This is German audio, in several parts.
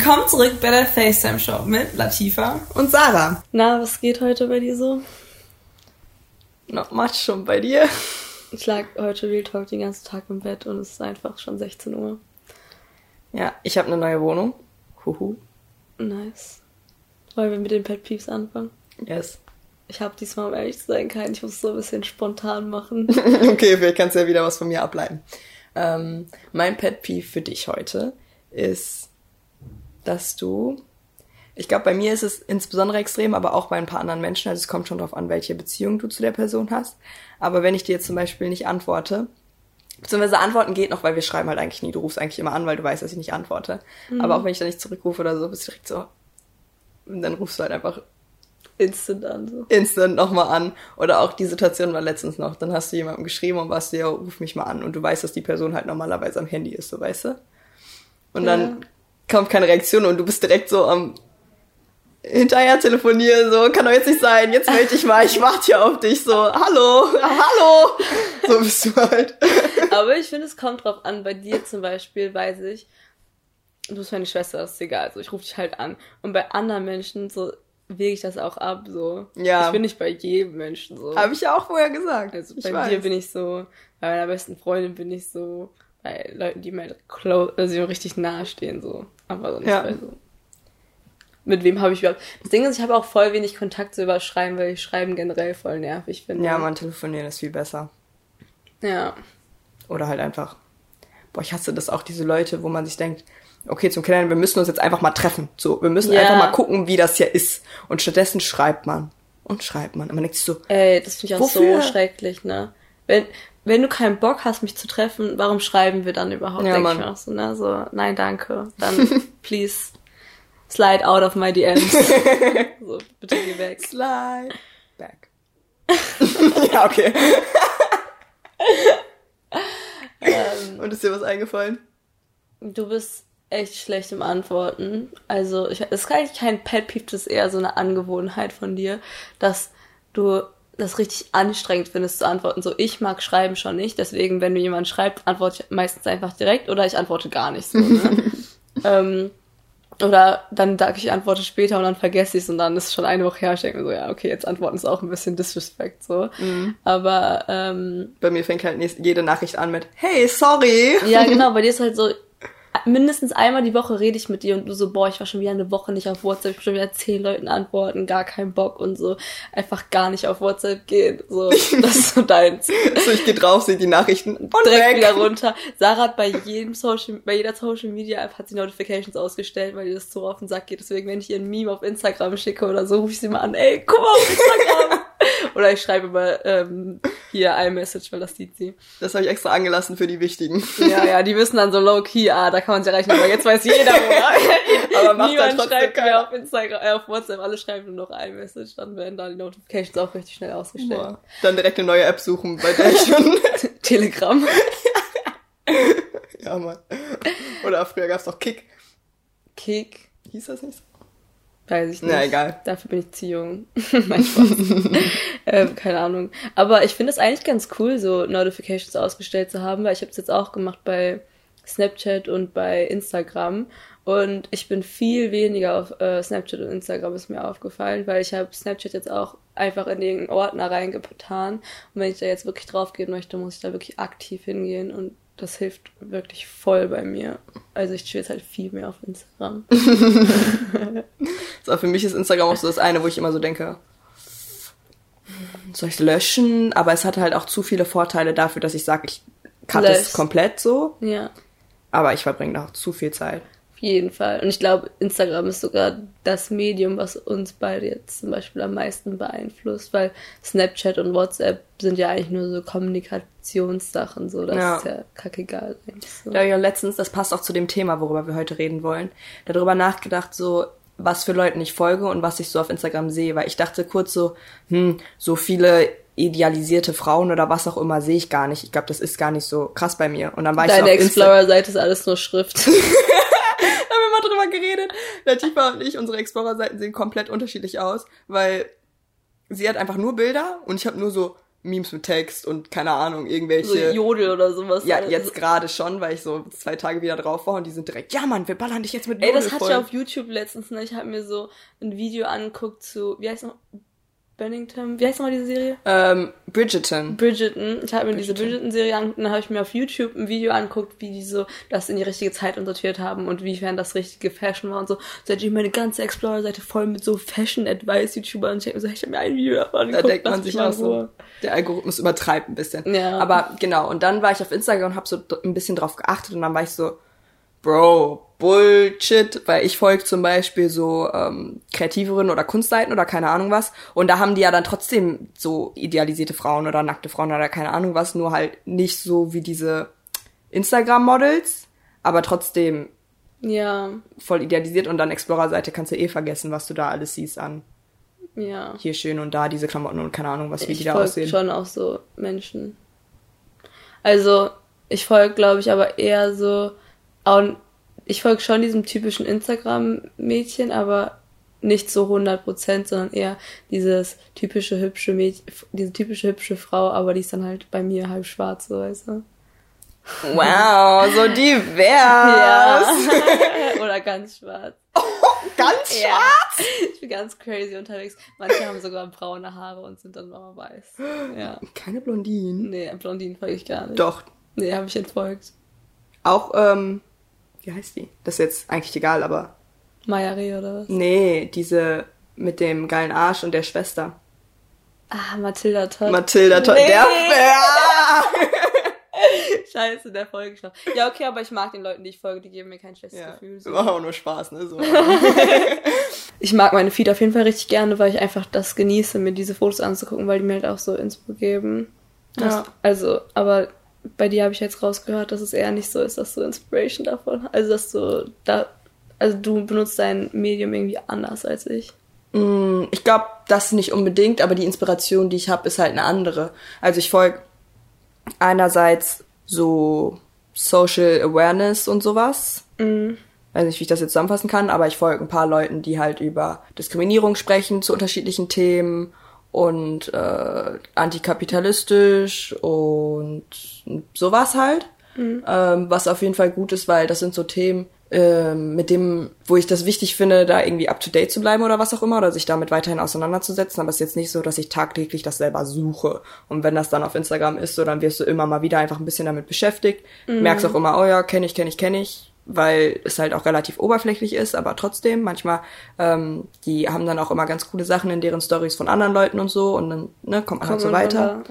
Willkommen zurück bei der FaceTime Show mit Latifa und Sarah. Na, was geht heute bei dir so? Not much schon bei dir. Ich lag heute Real Talk den ganzen Tag im Bett und es ist einfach schon 16 Uhr. Ja, ich habe eine neue Wohnung. Huhu. Nice. Wollen wir mit den Pet Peeves anfangen? Yes. Ich habe diesmal, um ehrlich zu sein, keinen. Ich muss es so ein bisschen spontan machen. okay, vielleicht kannst du ja wieder was von mir ableiten. Ähm, mein Pet Peeve für dich heute ist, dass du, ich glaube, bei mir ist es insbesondere extrem, aber auch bei ein paar anderen Menschen, also es kommt schon darauf an, welche Beziehung du zu der Person hast. Aber wenn ich dir jetzt zum Beispiel nicht antworte, beziehungsweise antworten geht noch, weil wir schreiben halt eigentlich nie, du rufst eigentlich immer an, weil du weißt, dass ich nicht antworte. Mhm. Aber auch wenn ich da nicht zurückrufe oder so, bist du direkt so, und dann rufst du halt einfach instant an. So. Instant nochmal an. Oder auch die Situation war letztens noch. Dann hast du jemandem geschrieben und warst dir, ruf mich mal an. Und du weißt, dass die Person halt normalerweise am Handy ist, so weißt du? Und ja. dann kommt keine Reaktion und du bist direkt so am hinterher telefonieren, so, kann doch jetzt nicht sein, jetzt melde dich mal, ich warte hier auf dich, so, hallo, hallo, so bist du halt. Aber ich finde, es kommt drauf an, bei dir zum Beispiel weiß ich, du bist meine Schwester, das ist egal, also ich rufe dich halt an. Und bei anderen Menschen, so, wege ich das auch ab, so. Ja. Ich bin nicht bei jedem Menschen so. Habe ich ja auch vorher gesagt. Also bei weiß. dir bin ich so, bei meiner besten Freundin bin ich so, bei Leuten, die mir close, also richtig nahe stehen, so. Aber sonst ja. so. Mit wem habe ich überhaupt. Das Ding ist, ich habe auch voll wenig Kontakt zu überschreiben, weil ich Schreiben generell voll nervig finde. Ja, man telefonieren ist viel besser. Ja. Oder halt einfach. Boah, ich hasse das auch, diese Leute, wo man sich denkt, okay, zum Kennenlernen, wir müssen uns jetzt einfach mal treffen. So, wir müssen ja. einfach mal gucken, wie das hier ist. Und stattdessen schreibt man. Und schreibt man. Und man denkt sich so. Ey, das finde ich auch wofür? so schrecklich, ne? Wenn, wenn du keinen Bock hast, mich zu treffen, warum schreiben wir dann überhaupt? Ja, Denk ich so, ne? So, nein, danke. Dann, please, slide out of my DMs. so, bitte geh weg. Slide back. ja, okay. ähm, Und ist dir was eingefallen? Du bist echt schlecht im Antworten. Also, ich, das ist eigentlich kein Pet Peeve, das ist eher so eine Angewohnheit von dir, dass du das richtig anstrengend findest zu antworten. So, ich mag Schreiben schon nicht, deswegen, wenn mir jemand schreibt, antworte ich meistens einfach direkt oder ich antworte gar nicht so. Ne? ähm, oder dann sage ich, ich antworte später und dann vergesse ich es und dann ist es schon eine Woche her. Ich denke mir so, ja, okay, jetzt antworten ist auch ein bisschen Disrespect so. Mhm. Aber ähm, bei mir fängt halt jede Nachricht an mit Hey, sorry. Ja, genau, bei dir ist halt so, mindestens einmal die Woche rede ich mit dir und du so, boah, ich war schon wieder eine Woche nicht auf WhatsApp, ich schon wieder zehn Leuten antworten, gar keinen Bock und so, einfach gar nicht auf WhatsApp gehen. So, das ist so deins. so, ich gehe drauf, sehe die Nachrichten und direkt weg. wieder runter. Sarah hat bei jedem Social, bei jeder Social Media App hat sie Notifications ausgestellt, weil ihr das so auf den Sack geht. Deswegen, wenn ich ihr ein Meme auf Instagram schicke oder so, rufe ich sie mal an, ey, guck mal auf Instagram. Oder ich schreibe mal ähm, hier iMessage, weil das sieht sie. Das habe ich extra angelassen für die Wichtigen. Ja, ja, die wissen dann so low-key, ah, da kann man sie erreichen, aber jetzt weiß jeder, wo. aber macht Niemand halt schreibt mir auf Instagram, äh, auf WhatsApp, alle schreiben nur noch iMessage, dann werden da die Notifications auch richtig schnell ausgestellt. Boah. Dann direkt eine neue App suchen, bei der ich schon... Telegram. ja, Mann. Oder früher gab's noch Kick. Kick. Hieß das nicht so? Weiß ich nicht. Na, egal. Dafür bin ich zu jung. mein Spaß. ähm, keine Ahnung. Aber ich finde es eigentlich ganz cool, so Notifications ausgestellt zu haben, weil ich habe es jetzt auch gemacht bei Snapchat und bei Instagram. Und ich bin viel weniger auf äh, Snapchat und Instagram, ist mir aufgefallen, weil ich habe Snapchat jetzt auch einfach in den Ordner reingetan. Und wenn ich da jetzt wirklich drauf gehen möchte, muss ich da wirklich aktiv hingehen und das hilft wirklich voll bei mir. Also ich chill jetzt halt viel mehr auf Instagram. so, für mich ist Instagram auch so das eine, wo ich immer so denke, soll ich löschen? Aber es hat halt auch zu viele Vorteile dafür, dass ich sage, ich cut es komplett so. Ja. Aber ich verbringe da auch zu viel Zeit jeden Fall. Und ich glaube, Instagram ist sogar das Medium, was uns beide jetzt zum Beispiel am meisten beeinflusst, weil Snapchat und WhatsApp sind ja eigentlich nur so Kommunikationssachen, so das ja. ist ja kackegal. So. Da habe ich ja letztens, das passt auch zu dem Thema, worüber wir heute reden wollen, darüber nachgedacht, so was für Leuten ich folge und was ich so auf Instagram sehe, weil ich dachte kurz so, hm, so viele idealisierte Frauen oder was auch immer sehe ich gar nicht. Ich glaube, das ist gar nicht so krass bei mir. Und dann war Deine ich so Explorer-Seite ist alles nur Schrift. mal drüber geredet. Latifa und ich, unsere Explorer-Seiten sehen komplett unterschiedlich aus, weil sie hat einfach nur Bilder und ich habe nur so Memes mit Text und keine Ahnung, So irgendwelche. Jodel oder sowas. ja, Also- jetzt gerade schon, weil ich so zwei Tage wieder drauf war und die sind direkt, ja Mann, wir ballern dich jetzt mit Ey, das Jodel hatte ich auf YouTube letztens, ne? Ich habe mir so ein Video angeguckt zu, wie heißt noch? Bennington? Wie heißt nochmal diese Serie? ähm, Bridgerton. Bridgerton. Ich habe mir diese Bridgerton. Bridgerton-Serie angeguckt, dann habe ich mir auf YouTube ein Video angeguckt, wie die so das in die richtige Zeit untertiert haben und wiefern das richtige Fashion war und so. Hatte ich meine ganze Explorer-Seite voll mit so Fashion-Advice-YouTubern und ich hab mir so, ich habe mir ein Video davon Da angeguckt. denkt man sich auch so, der Algorithmus übertreibt ein bisschen. Ja. Aber genau, und dann war ich auf Instagram und habe so ein bisschen drauf geachtet und dann war ich so, Bro, Bullshit, weil ich folge zum Beispiel so ähm, kreativeren oder Kunstseiten oder keine Ahnung was und da haben die ja dann trotzdem so idealisierte Frauen oder nackte Frauen oder keine Ahnung was, nur halt nicht so wie diese Instagram-Models, aber trotzdem Ja, voll idealisiert und dann Explorer-Seite kannst du eh vergessen, was du da alles siehst an ja. hier schön und da diese Klamotten und keine Ahnung was, wie die ich da folge aussehen. schon auch so Menschen. Also, ich folge, glaube ich, aber eher so, auch, ich folge schon diesem typischen Instagram-Mädchen, aber nicht so 100%, sondern eher dieses typische hübsche Mädchen, diese typische hübsche Frau, aber die ist dann halt bei mir halb schwarz, so weißt du. Wow, so divers. Ja. Oder ganz schwarz. Ganz Ja. schwarz. Ich bin ganz crazy unterwegs. Manche haben sogar braune Haare und sind dann mal weiß. Ja. Keine Blondinen. Nee, Blondinen folge ich gar nicht. Doch. Nee, habe ich entfolgt. Auch, ähm, wie heißt die? Das ist jetzt eigentlich egal, aber. Mayari oder was? Nee, diese mit dem geilen Arsch und der Schwester. Ah, Mathilda Todd. Mathilda Todd. Nee. Der ja. Scheiße, der Folge schon. Ja, okay, aber ich mag den Leuten, die ich folge, die geben mir kein schlechtes ja. Gefühl. So. War auch nur Spaß, ne? So. Ich mag meine Feed auf jeden Fall richtig gerne, weil ich einfach das genieße, mir diese Fotos anzugucken, weil die mir halt auch so Inspo geben. Das, Ja. Also, aber bei dir habe ich jetzt rausgehört, dass es eher nicht so ist, dass du Inspiration davon Also, dass du da. Also, du benutzt dein Medium irgendwie anders als ich. Mm, ich glaube, das nicht unbedingt, aber die Inspiration, die ich habe, ist halt eine andere. Also ich folge einerseits so Social Awareness und sowas. Weiß nicht, wie ich das jetzt zusammenfassen kann, aber ich folge ein paar Leuten, die halt über Diskriminierung sprechen zu unterschiedlichen Themen und äh, antikapitalistisch und sowas halt. Ähm, was auf jeden Fall gut ist, weil das sind so Themen, ähm, mit dem, wo ich das wichtig finde, da irgendwie up to date zu bleiben oder was auch immer, oder sich damit weiterhin auseinanderzusetzen. Aber es ist jetzt nicht so, dass ich tagtäglich das selber suche. Und wenn das dann auf Instagram ist, so dann wirst du immer mal wieder einfach ein bisschen damit beschäftigt. Merkst auch immer, oh ja, kenne ich, kenne ich, kenne ich, weil es halt auch relativ oberflächlich ist, aber trotzdem, manchmal, ähm, die haben dann auch immer ganz coole Sachen in deren Stories von anderen Leuten und so und dann ne, kommt man halt so weiter.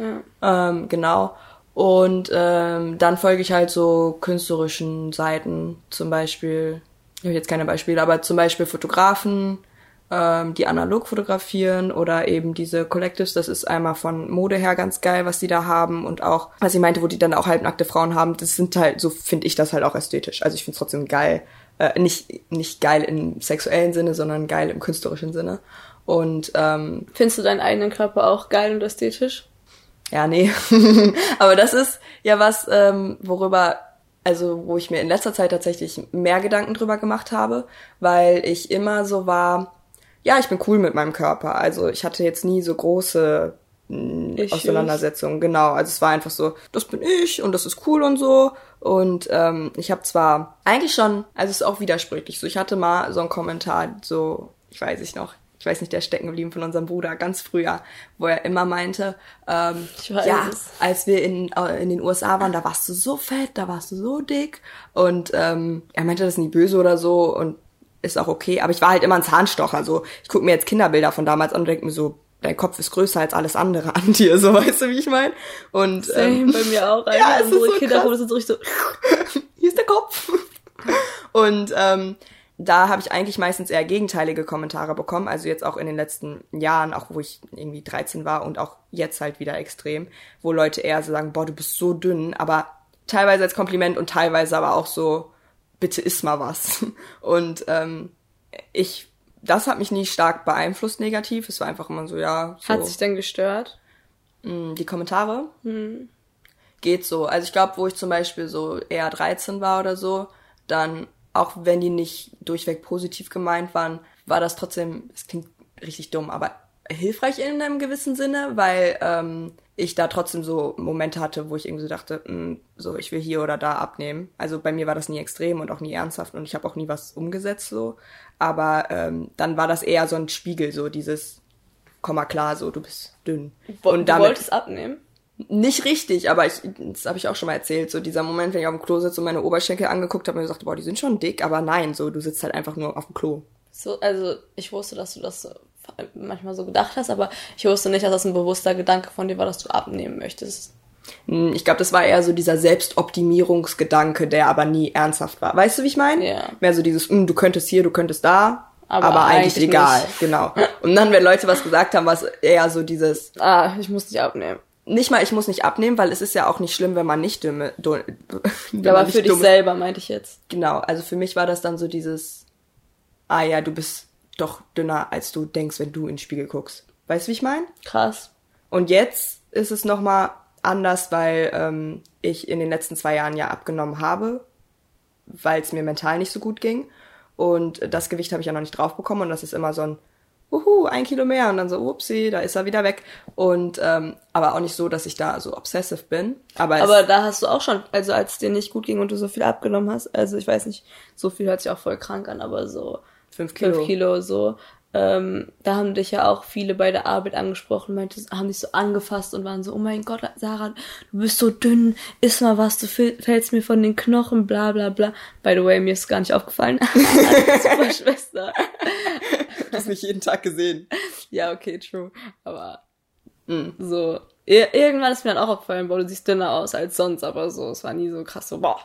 da, Ähm, genau. Und ähm, dann folge ich halt so künstlerischen Seiten, zum Beispiel, ich habe jetzt keine Beispiele, aber zum Beispiel Fotografen, ähm, die analog fotografieren oder eben diese Collectives, das ist einmal von Mode her ganz geil, was die da haben und auch, was ich meinte, wo die dann auch halbnackte Frauen haben, das sind halt, so finde ich das halt auch ästhetisch. Also ich finde es trotzdem geil, äh, nicht, nicht geil im sexuellen Sinne, sondern geil im künstlerischen Sinne. Und ähm, Findest du deinen eigenen Körper auch geil und ästhetisch? ja, nee. Aber das ist ja was, ähm, worüber, also wo ich mir in letzter Zeit tatsächlich mehr Gedanken drüber gemacht habe, weil ich immer so war, ja, ich bin cool mit meinem Körper. Also ich hatte jetzt nie so große mh, Issues. Auseinandersetzungen, genau. Also es war einfach so, das bin ich und das ist cool und so. Und ähm, ich habe zwar eigentlich schon, also es ist auch widersprüchlich. So, ich hatte mal so einen Kommentar, so, ich weiß ich noch, ich weiß nicht, der ist stecken geblieben von unserem Bruder ganz früher, wo er immer meinte, ähm, ja, es. als wir in, äh, in den USA waren, da warst du so fett, da warst du so dick. Und ähm, er meinte das nie böse oder so und ist auch okay. Aber ich war halt immer ein Zahnstocher. So, ich gucke mir jetzt Kinderbilder von damals an und denke mir so, dein Kopf ist größer als alles andere an dir, so weißt du, wie ich meine? Und Same, ähm, bei mir auch. Alter. Ja, es ist Unsere so Kinderfotos sind so richtig so. hier ist der Kopf. Und ähm, da habe ich eigentlich meistens eher gegenteilige Kommentare bekommen. Also jetzt auch in den letzten Jahren, auch wo ich irgendwie 13 war und auch jetzt halt wieder extrem, wo Leute eher so sagen, boah, du bist so dünn, aber teilweise als Kompliment und teilweise aber auch so, bitte iss mal was. Und ähm, ich, das hat mich nie stark beeinflusst negativ. Es war einfach immer so, ja. So. Hat sich denn gestört? Mm, Die Kommentare? Geht so. Also ich glaube, wo ich zum Beispiel so eher 13 war oder so, dann, auch wenn die nicht durchweg positiv gemeint waren, war das trotzdem, es klingt richtig dumm, aber hilfreich in einem gewissen Sinne, weil ähm, ich da trotzdem so Momente hatte, wo ich irgendwie so dachte, mh, so ich will hier oder da abnehmen. Also bei mir war das nie extrem und auch nie ernsthaft und ich habe auch nie was umgesetzt so. Aber ähm, dann war das eher so ein Spiegel, so dieses, komm mal klar, so du bist dünn. Wo- und du damit wolltest abnehmen? nicht richtig, aber ich, das habe ich auch schon mal erzählt, so dieser Moment, wenn ich auf dem Klo sitze und meine Oberschenkel angeguckt habe und gesagt, boah, die sind schon dick, aber nein, so du sitzt halt einfach nur auf dem Klo. So, also ich wusste, dass du das so manchmal so gedacht hast, aber ich wusste nicht, dass das ein bewusster Gedanke von dir war, dass du abnehmen möchtest. Hm, Ich glaube, das war eher so dieser Selbstoptimierungsgedanke, der aber nie ernsthaft war. Weißt du, wie ich meine? Ja. Mehr so dieses, hm, du könntest hier, du könntest da, aber, Aber eigentlich, eigentlich egal. nicht. Genau. Und dann, wenn Leute was gesagt haben, war es eher so dieses, Ah, ich muss dich abnehmen. nicht mal, ich muss nicht abnehmen, weil es ist ja auch nicht schlimm, wenn man nicht dumme, du, wenn aber für nicht dich selber meinte ich jetzt. Genau, also für mich war das dann so dieses, ah ja, du bist doch dünner, als du denkst, wenn du in den Spiegel guckst. Weißt du, wie ich meine? Krass. Und jetzt ist es nochmal anders, weil ähm, ich in den letzten zwei Jahren ja abgenommen habe, weil es mir mental nicht so gut ging. Und das Gewicht habe ich ja noch nicht drauf bekommen und das ist immer so ein, uhu, ein Kilo mehr und dann so, upsie, da ist er wieder weg. Und ähm, aber auch nicht so, dass ich da so obsessive bin. Aber, Aber da hast du auch schon, also als es dir nicht gut ging und du so viel abgenommen hast, also ich weiß nicht, so viel hört sich auch voll krank an, aber so fünf Kilo. fünf Kilo so, ähm, da haben dich ja auch viele bei der Arbeit angesprochen, meinte, haben dich so angefasst und waren so, oh mein Gott, Sarah, du bist so dünn, iss mal was, du fäll- fällst mir von den Knochen, bla bla bla. By the way, mir ist gar nicht aufgefallen. Super Schwester. das nicht jeden Tag gesehen. Ja, okay, true. Aber Mhm. so, ir irgendwann ist mir dann auch aufgefallen, boah, du siehst dünner aus als sonst, aber so, es war nie so krass, so, boah,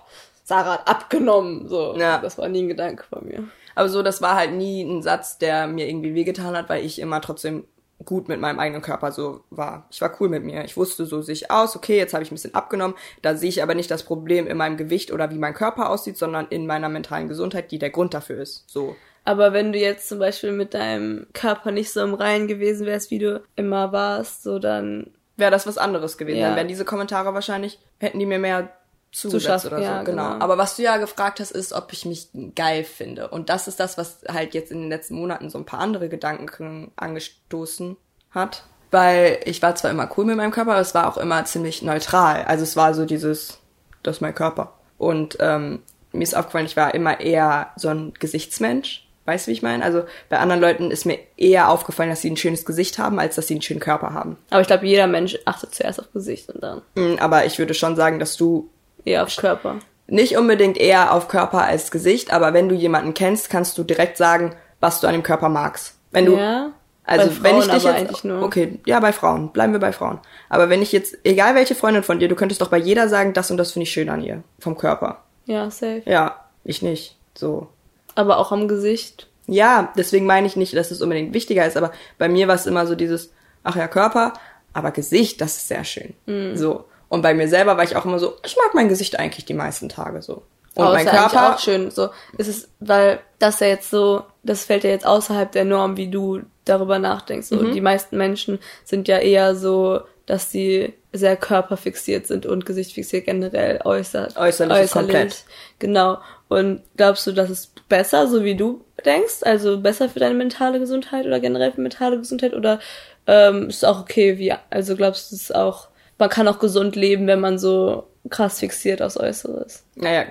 Sarah hat abgenommen, so. Ja. Das war nie ein Gedanke von mir. Aber so, das war halt nie ein Satz, der mir irgendwie wehgetan hat, weil ich immer trotzdem gut mit meinem eigenen Körper so war. Ich war cool mit mir. Ich wusste, so sehe ich aus, okay, jetzt habe ich ein bisschen abgenommen. Da sehe ich aber nicht das Problem in meinem Gewicht oder wie mein Körper aussieht, sondern in meiner mentalen Gesundheit, die der Grund dafür ist. So. Aber wenn du jetzt zum Beispiel mit deinem Körper nicht so im Reinen gewesen wärst, wie du immer warst, so dann, Wäre das was anderes gewesen. Ja. Dann wären diese Kommentare wahrscheinlich, hätten die mir mehr zugesetzt schaffen, oder so. ja, genau. genau. Aber was du ja gefragt hast, ist, ob ich mich geil finde. Und das ist das, was halt jetzt in den letzten Monaten so ein paar andere Gedanken angestoßen hat. Weil ich war zwar immer cool mit meinem Körper, aber es war auch immer ziemlich neutral. Also es war so dieses, das ist mein Körper. Und ähm, mir ist aufgefallen, ich war immer eher so ein Gesichtsmensch. Weißt du, wie ich meine? Also bei anderen Leuten ist mir eher aufgefallen, dass sie ein schönes Gesicht haben, als dass sie einen schönen Körper haben. aber ich glaube, jeder Mensch achtet zuerst auf Gesicht und dann Mm, Aber ich würde schon sagen, dass du eher auf Körper. nicht unbedingt eher auf Körper als Gesicht, aber wenn du jemanden kennst, kannst du direkt sagen, was du an dem Körper magst. Wenn du, ja, also bei wenn ich Frauen dich jetzt, okay, ja, bei Frauen, bleiben wir bei Frauen. Aber wenn ich jetzt, egal welche Freundin von dir, du könntest doch bei jeder sagen, das und das finde ich schön an ihr, vom Körper. Ja, safe. Ja, ich nicht, so. Aber auch am Gesicht. Ja, deswegen meine ich nicht, dass es unbedingt wichtiger ist, aber bei mir war es immer so dieses, ach ja, Körper, aber Gesicht, das ist sehr schön. Mhm. So. Und bei mir selber war ich auch immer so, ich mag mein Gesicht eigentlich die meisten Tage so. Und aber mein ist ja Körper, auch schön. So, ist es, weil das ja jetzt so, das fällt ja jetzt außerhalb der Norm, wie du darüber nachdenkst. So, Mhm. Die meisten Menschen sind ja eher so, dass sie sehr körperfixiert sind und gesichtfixiert generell äußert. Äußerlich ist komplett. Genau. Und glaubst du, das ist besser, so wie du denkst? Also besser für deine mentale Gesundheit oder generell für mentale Gesundheit? Oder ähm, ist es auch okay, wie, also glaubst du, es ist auch, man kann auch gesund leben, wenn man so krass fixiert aufs Äußeres? naja,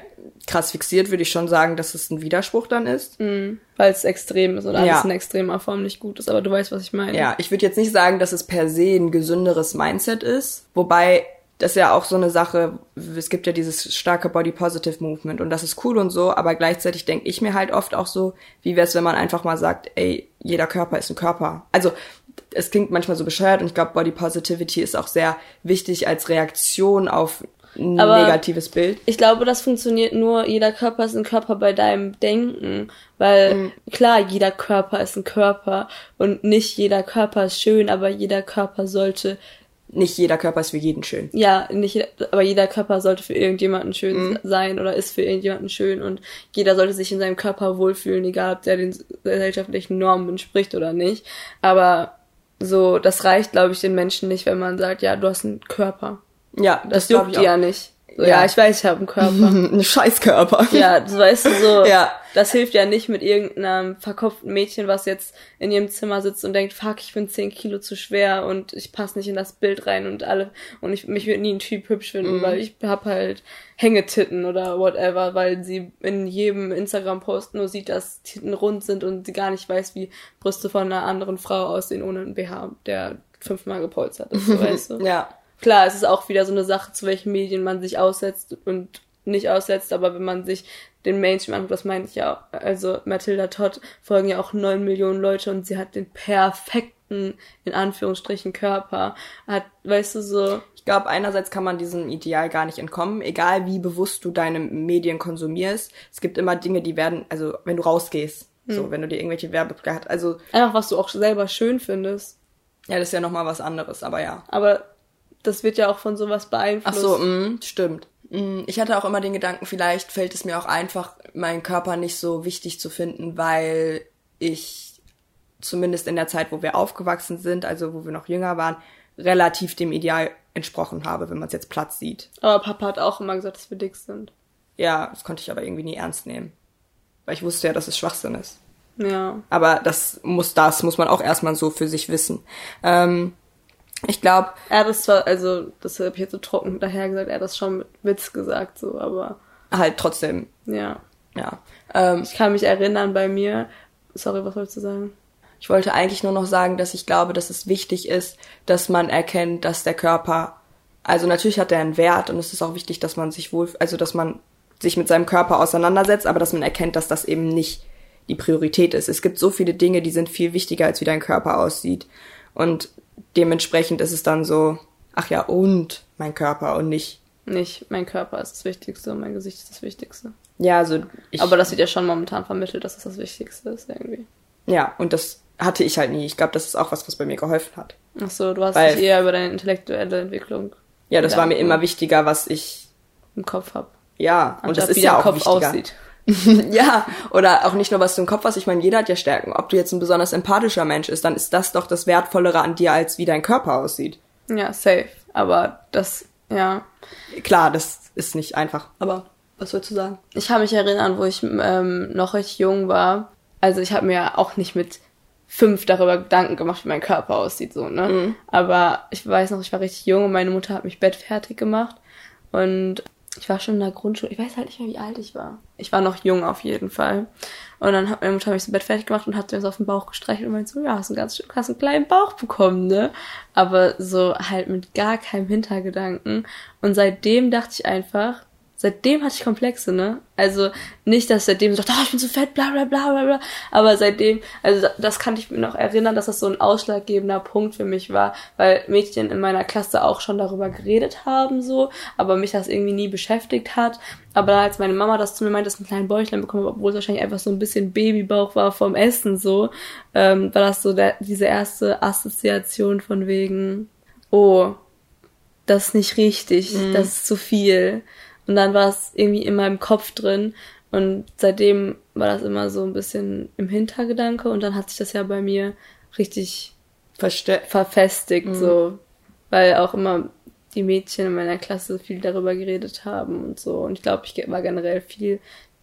krass fixiert würde ich schon sagen, dass es ein Widerspruch dann ist. weil es extrem ist oder Ja. alles in extremer Form nicht gut ist. Aber du weißt, was ich meine. Ja, ich würde jetzt nicht sagen, dass es per se ein gesünderes Mindset ist, wobei das ist ja auch so eine Sache, es gibt ja dieses starke Body Positive Movement und das ist cool und so, aber gleichzeitig denke ich mir halt oft auch so, wie wäre es, wenn man einfach mal sagt, ey, jeder Körper ist ein Körper. Also es klingt manchmal so bescheuert und ich glaube, Body Positivity ist auch sehr wichtig als Reaktion auf ein Aber- negatives Bild. Ich glaube, das funktioniert nur, jeder Körper ist ein Körper bei deinem Denken. Weil Mhm. klar, jeder Körper ist ein Körper und nicht jeder Körper ist schön, aber jeder Körper sollte, Nicht jeder Körper ist für jeden schön. ja, nicht, jeder- aber jeder Körper sollte für irgendjemanden schön Mhm. sein oder ist für irgendjemanden schön und jeder sollte sich in seinem Körper wohlfühlen, egal ob der den gesellschaftlichen Normen entspricht oder nicht. Aber so, das reicht, glaube ich, den Menschen nicht, wenn man sagt, ja, du hast einen Körper. Ja, Das, glaub juckt ich die ja nicht. So, Ja. ja. ich weiß, ich habe einen Körper. Ein Scheißkörper. ja, du weißt du so. Ja, das hilft ja nicht mit irgendeinem verkopften Mädchen, was jetzt in ihrem Zimmer sitzt und denkt, fuck, ich bin 10 Kilo zu schwer und ich passe nicht in das Bild rein und alle und ich mich würde nie ein Typ hübsch finden, Mhm. weil ich hab halt Hängetitten oder whatever, weil sie in jedem Instagram-Post nur sieht, dass Titten rund sind und sie gar nicht weiß, wie Brüste von einer anderen Frau aussehen ohne einen BH, der fünfmal gepolstert ist, so weißt du. Ja. Klar, es ist auch wieder so eine Sache, zu welchen Medien man sich aussetzt und nicht aussetzt, aber wenn man sich den Mainstream anguckt, das meine ich ja, also Matilda Todd folgen ja auch neun Millionen Leute und sie hat den perfekten, in Anführungsstrichen, Körper. Hat, weißt du, so, Ich glaube, einerseits kann man diesem Ideal gar nicht entkommen, egal wie bewusst du deine Medien konsumierst. Es gibt immer Dinge, die werden, also wenn du rausgehst, so, wenn du dir irgendwelche Werbeplakate, also, einfach was du auch selber schön findest. ja, das ist ja nochmal was anderes, aber ja. Aber das wird ja auch von sowas Ach beeinflusst. so, mh, stimmt. Mm, Ich hatte auch immer den Gedanken, vielleicht fällt es mir auch einfach, meinen Körper nicht so wichtig zu finden, weil ich zumindest in der Zeit, wo wir aufgewachsen sind, also wo wir noch jünger waren, relativ dem Ideal entsprochen habe, wenn man es jetzt Platz sieht. Aber Papa hat auch immer gesagt, dass wir dick sind. Ja, das konnte ich aber irgendwie nie ernst nehmen. Weil ich wusste ja, dass es Schwachsinn ist. Ja. Aber das muss, das muss man auch erstmal so für sich wissen. Ähm, ich glaube, Er hat das zwar, also, das habe ich jetzt so trocken daher gesagt, er hat das schon mit Witz gesagt, so, aber, halt trotzdem, ja. ja. Ähm, Ich kann mich erinnern bei mir, sorry, was wolltest du sagen? Ich wollte eigentlich nur noch sagen, dass ich glaube, dass es wichtig ist, dass man erkennt, dass der Körper, also natürlich hat er einen Wert und es ist auch wichtig, dass man sich wohl, also dass man sich mit seinem Körper auseinandersetzt, aber dass man erkennt, dass das eben nicht die Priorität ist. Es gibt so viele Dinge, die sind viel wichtiger, als wie dein Körper aussieht. Und dementsprechend ist es dann so, ach ja, und mein Körper und nicht, Nicht, mein Körper ist das Wichtigste und mein Gesicht ist das Wichtigste. ja, also ich, Aber das wird ja schon momentan vermittelt, dass es das Wichtigste ist, irgendwie. ja, und das hatte ich halt nie. Ich glaube, das ist auch was, was bei mir geholfen hat. Ach so, du hast Weil- dich eher über deine intellektuelle Entwicklung Ja, das war mir immer wichtiger, was ich, im Kopf hab. ja, und das ist ja auch Kopf wichtiger. aussieht. ja, oder auch nicht nur was du im Kopf hast. Ich meine, jeder hat ja Stärken. Ob du jetzt ein besonders empathischer Mensch ist, dann ist das doch das Wertvollere an dir, als wie dein Körper aussieht. Ja, safe. Aber das, ja. Klar, das ist nicht einfach. Aber was sollst du sagen? Ich kann mich erinnern, wo ich ähm, noch recht jung war. Also ich habe mir auch nicht mit fünf darüber Gedanken gemacht, wie mein Körper aussieht, so, ne? Aber ich weiß noch, ich war richtig jung und meine Mutter hat mich bettfertig gemacht. Und ich war schon in der Grundschule. Ich weiß halt nicht mehr, wie alt ich war. Ich war noch jung auf jeden Fall. Und dann hat meine Mutter mich so bettfertig gemacht und hat mir so auf den Bauch gestreichelt und meinte so, ja, hast einen ganz einen kleinen Bauch bekommen, ne? Aber so halt mit gar keinem Hintergedanken. Und seitdem dachte ich einfach, seitdem hatte ich Komplexe, ne? Also nicht, dass seitdem so, oh, ich bin zu fett, bla bla bla bla bla. Aber seitdem, also das kann ich mir noch erinnern, dass das so ein ausschlaggebender Punkt für mich war, weil Mädchen in meiner Klasse auch schon darüber geredet haben, so, aber mich das irgendwie nie beschäftigt hat. Aber als meine Mama das zu mir meinte, dass ich einen kleinen Bäuchlein bekommen habe, obwohl es wahrscheinlich einfach so ein bisschen Babybauch war vom Essen, so, ähm, war das so der, diese erste Assoziation von wegen, oh, das ist nicht richtig, das ist zu viel. Und dann war es irgendwie in meinem Kopf drin. Und seitdem war das immer so ein bisschen im Hintergedanke. Und dann hat sich das ja bei mir richtig Verste verfestigt, so. Weil auch immer die Mädchen in meiner Klasse viel darüber geredet haben und so. Und ich glaube, ich war generell viel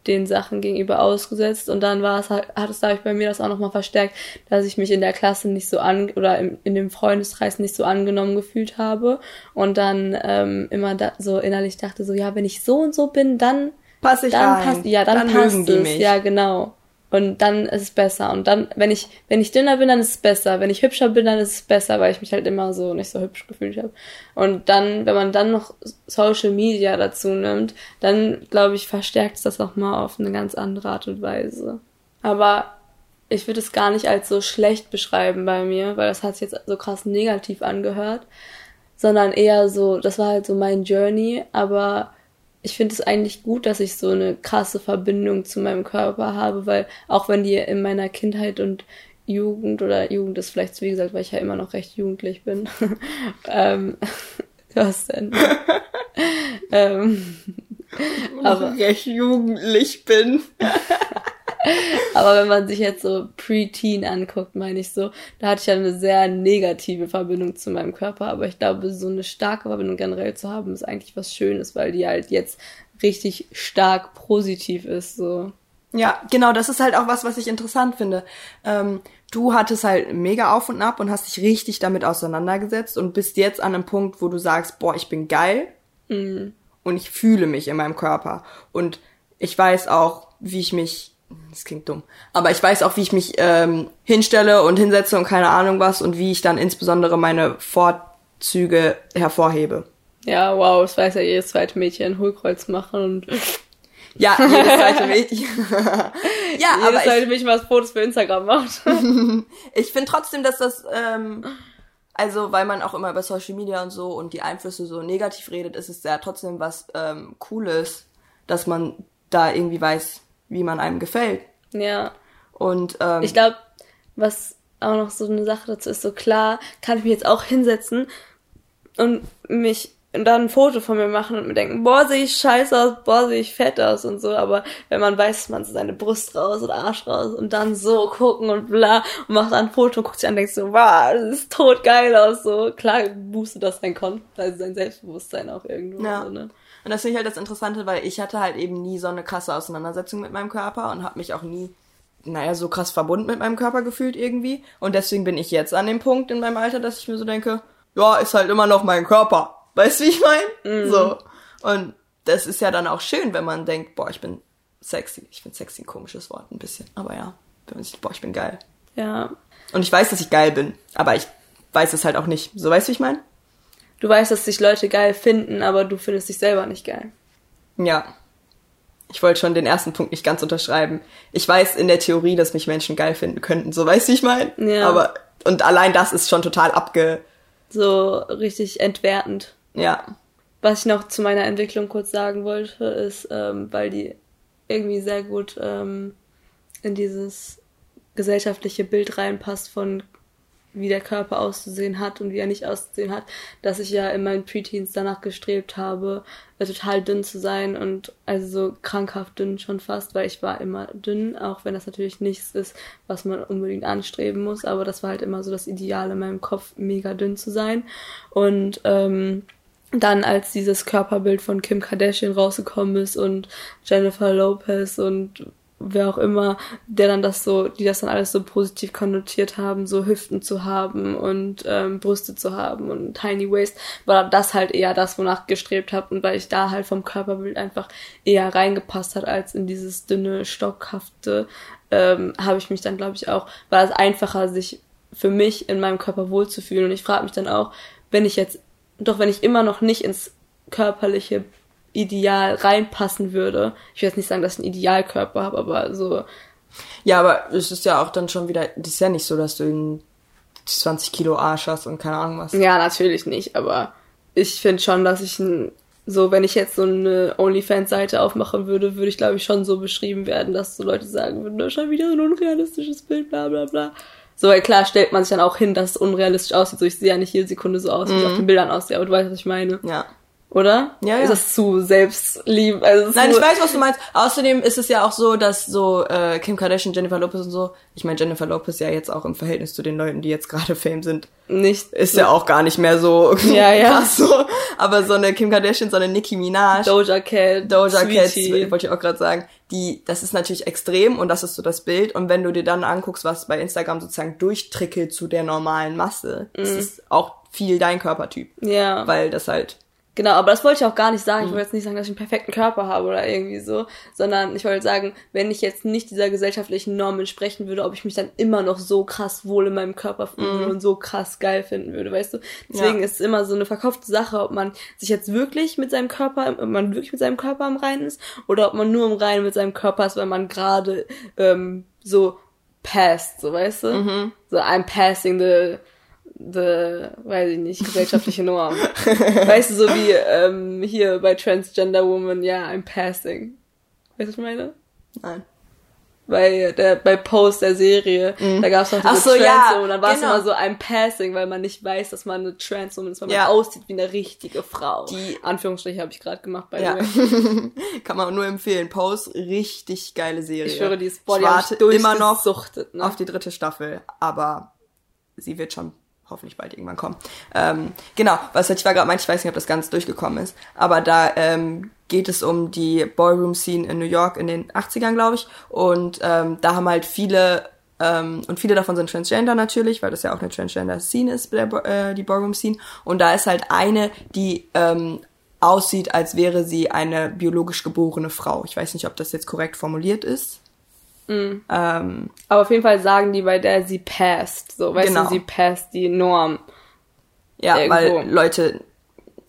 den Sachen gegenüber ausgesetzt. Und dann war es halt, hat es dadurch bei mir das auch nochmal verstärkt, dass ich mich in der Klasse nicht so an, oder im, in dem Freundeskreis nicht so angenommen gefühlt habe. Und dann ähm, immer da, so innerlich dachte so, ja, wenn ich so und so bin, dann Pass ich dann rein. passt, ja, dann, Dann passt mögen die es. mich. Ja, genau. Und dann ist es besser. Und dann, wenn ich, wenn ich dünner bin, dann ist es besser. Wenn ich hübscher bin, dann ist es besser, weil ich mich halt immer so nicht so hübsch gefühlt habe. Und dann, wenn man dann noch Social Media dazu nimmt, dann glaube ich, verstärkt es das auch mal auf eine ganz andere Art und Weise. Aber ich würde es gar nicht als so schlecht beschreiben bei mir, weil das hat sich jetzt so krass negativ angehört, sondern eher so, das war halt so mein Journey, aber ich finde es eigentlich gut, dass ich so eine krasse Verbindung zu meinem Körper habe, weil auch wenn die in meiner Kindheit und Jugend oder Jugend ist vielleicht wie gesagt, weil ich ja immer noch recht jugendlich bin. ähm, was denn? ähm, aber, recht jugendlich bin. Aber wenn man sich jetzt so Pre-Teen anguckt, meine ich so, da hatte ich ja eine sehr negative Verbindung zu meinem Körper, aber ich glaube, so eine starke Verbindung generell zu haben, ist eigentlich was Schönes, weil die halt jetzt richtig stark positiv ist, so. Ja, genau, das ist halt auch was, was ich interessant finde. Ähm, du hattest halt mega auf und ab und hast dich richtig damit auseinandergesetzt und bist jetzt an einem Punkt, wo du sagst, boah, ich bin geil Mhm. und ich fühle mich in meinem Körper. Und ich weiß auch, wie ich mich, das klingt dumm, aber ich weiß auch, wie ich mich ähm, hinstelle und hinsetze und keine Ahnung was und wie ich dann insbesondere meine Vorzüge hervorhebe. Ja, wow, das weiß ja jedes zweite Mädchen ein Hohlkreuz machen und Ja, jedes zweite Mädchen. ja, aber jedes zweite Mädchen was Fotos für Instagram macht. ich finde trotzdem, dass das, ähm, also weil man auch immer über Social Media und so und die Einflüsse so negativ redet, ist es ja trotzdem was ähm, Cooles, dass man da irgendwie weiß, wie man einem gefällt. ja. Und ähm, Ich glaube, was auch noch so eine Sache dazu ist, so klar, kann ich mich jetzt auch hinsetzen und mich und dann ein Foto von mir machen und mir denken, boah, sehe ich scheiße aus, boah, sehe ich fett aus und so, aber wenn man weiß, man so seine Brust raus oder Arsch raus und dann so gucken und bla und macht dann ein Foto und guckt sich an und denkt so, wow, das ist tot geil aus, so, klar boostet das sein Kon also sein Selbstbewusstsein auch irgendwo, Ja. so, ne? Und das finde ich halt das Interessante, weil ich hatte halt eben nie so eine krasse Auseinandersetzung mit meinem Körper und habe mich auch nie, naja, so krass verbunden mit meinem Körper gefühlt irgendwie. Und deswegen bin ich jetzt an dem Punkt in meinem Alter, dass ich mir so denke, ja, ist halt immer noch mein Körper. Weißt du, wie ich meine? So. Und das ist ja dann auch schön, wenn man denkt, boah, ich bin sexy. Ich finde sexy ein komisches Wort, ein bisschen. Aber ja, wenn man sich, boah, ich bin geil. Ja. Und ich weiß, dass ich geil bin, aber ich weiß es halt auch nicht. So, weißt du, wie ich meine? Du weißt, dass sich Leute geil finden, aber du findest dich selber nicht geil. Ja. Ich wollte schon den ersten Punkt nicht ganz unterschreiben. Ich weiß in der Theorie, dass mich Menschen geil finden könnten, so weißt du, wie ich meine? Ja. Aber, und allein das ist schon total abge, So richtig entwertend. ja. Was ich noch zu meiner Entwicklung kurz sagen wollte, ist, ähm, weil die irgendwie sehr gut ähm, in dieses gesellschaftliche Bild reinpasst von wie der Körper auszusehen hat und wie er nicht auszusehen hat, dass ich ja in meinen Preteens danach gestrebt habe, äh, total dünn zu sein und also so krankhaft dünn schon fast, weil ich war immer dünn, auch wenn das natürlich nichts ist, was man unbedingt anstreben muss, aber das war halt immer so das Ideal in meinem Kopf, mega dünn zu sein. Und ähm, dann als dieses Körperbild von Kim Kardashian rausgekommen ist und Jennifer Lopez und wer auch immer, der dann das so, die das dann alles so positiv konnotiert haben, so Hüften zu haben und ähm, Brüste zu haben und Tiny Waist, war das halt eher das, wonach gestrebt habe und weil ich da halt vom Körperbild einfach eher reingepasst hat als in dieses dünne, stockhafte, ähm, habe ich mich dann, glaube ich, auch, war es einfacher, sich für mich in meinem Körper wohlzufühlen. Und ich frage mich dann auch, wenn ich jetzt, doch wenn ich immer noch nicht ins körperliche Ideal reinpassen würde. Ich will jetzt nicht sagen, dass ich einen Idealkörper habe, aber so, Ja, aber es ist ja auch dann schon wieder, das ist ja nicht so, dass du einen 20 Kilo Arsch hast und keine Ahnung was. ja, natürlich nicht, aber ich finde schon, dass ich ein, so, wenn ich jetzt so eine OnlyFans-Seite aufmachen würde, würde ich, glaube ich, schon so beschrieben werden, dass so Leute sagen würden, das ist schon wieder so ein unrealistisches Bild, bla bla bla. So, weil klar stellt man sich dann auch hin, dass es unrealistisch aussieht. So, ich sehe ja nicht jede Sekunde so aus, wie ich auf den Bildern aussehe, aber du weißt, was ich meine. Ja. Oder? Ja, ja. Ist das zu selbstlieb? Also, Nein, ich weiß, was du meinst. Außerdem ist es ja auch so, dass so äh, Kim Kardashian, Jennifer Lopez und so, ich meine Jennifer Lopez ja jetzt auch im Verhältnis zu den Leuten, die jetzt gerade Fame sind, nicht ist ja auch gar nicht mehr so Ja, ja. so. Aber so eine Kim Kardashian, so eine Nicki Minaj, Doja Cat, Doja Cat, wollte ich auch gerade sagen, die, das ist natürlich extrem und das ist so das Bild. Und wenn du dir dann anguckst, was bei Instagram sozusagen durchtrickelt zu der normalen Masse, das ist auch viel dein Körpertyp. Ja. Weil das halt, Genau, aber das wollte ich auch gar nicht sagen. Ich wollte jetzt nicht sagen, dass ich einen perfekten Körper habe oder irgendwie so, sondern ich wollte sagen, wenn ich jetzt nicht dieser gesellschaftlichen Norm entsprechen würde, ob ich mich dann immer noch so krass wohl in meinem Körper fühlen würde und so krass geil finden würde, weißt du? Deswegen Ja. ist es immer so eine verkaufte Sache, ob man sich jetzt wirklich mit seinem Körper, ob man wirklich mit seinem Körper im Reinen ist oder ob man nur im Reinen mit seinem Körper ist, weil man gerade ähm, so passt, so weißt du? So I'm passing the the, weiß ich nicht, gesellschaftliche Norm. weißt du, so wie ähm, hier bei Transgender Woman, ja, I'm passing. Weißt du, was ich meine? nein. Bei der, bei Post der Serie, da gab's noch diese Ach so, Trans ja, dann war es genau. immer so I'm passing, weil man nicht weiß, dass man eine Trans Woman ist, weil Ja. man aussieht wie eine richtige Frau. Die- Anführungsstriche habe ich gerade gemacht, by Ja. Kann man nur empfehlen. Pose, richtig geile Serie. Ich schwöre, die ist ich boah, hab warte ich immer noch ne? auf die dritte Staffel, aber sie wird schon hoffentlich bald irgendwann kommen. Ähm, genau, was ich war gerade meinte, ich weiß nicht, ob das ganz durchgekommen ist, aber da ähm, geht es um die Ballroom-Scene in New York in den 80ern, glaube ich. Und ähm, da haben halt viele, ähm, und viele davon sind Transgender natürlich, weil das ja auch eine Transgender-Scene ist, der, äh, die Ballroom-Scene. Und da ist halt eine, die ähm, aussieht, als wäre sie eine biologisch geborene Frau. Ich weiß nicht, ob das jetzt korrekt formuliert ist. Mhm. Ähm, Aber auf jeden Fall sagen die, bei der sie passt. So, weißt Genau. du, sie passt die Norm. ja, Irgendwo. weil Leute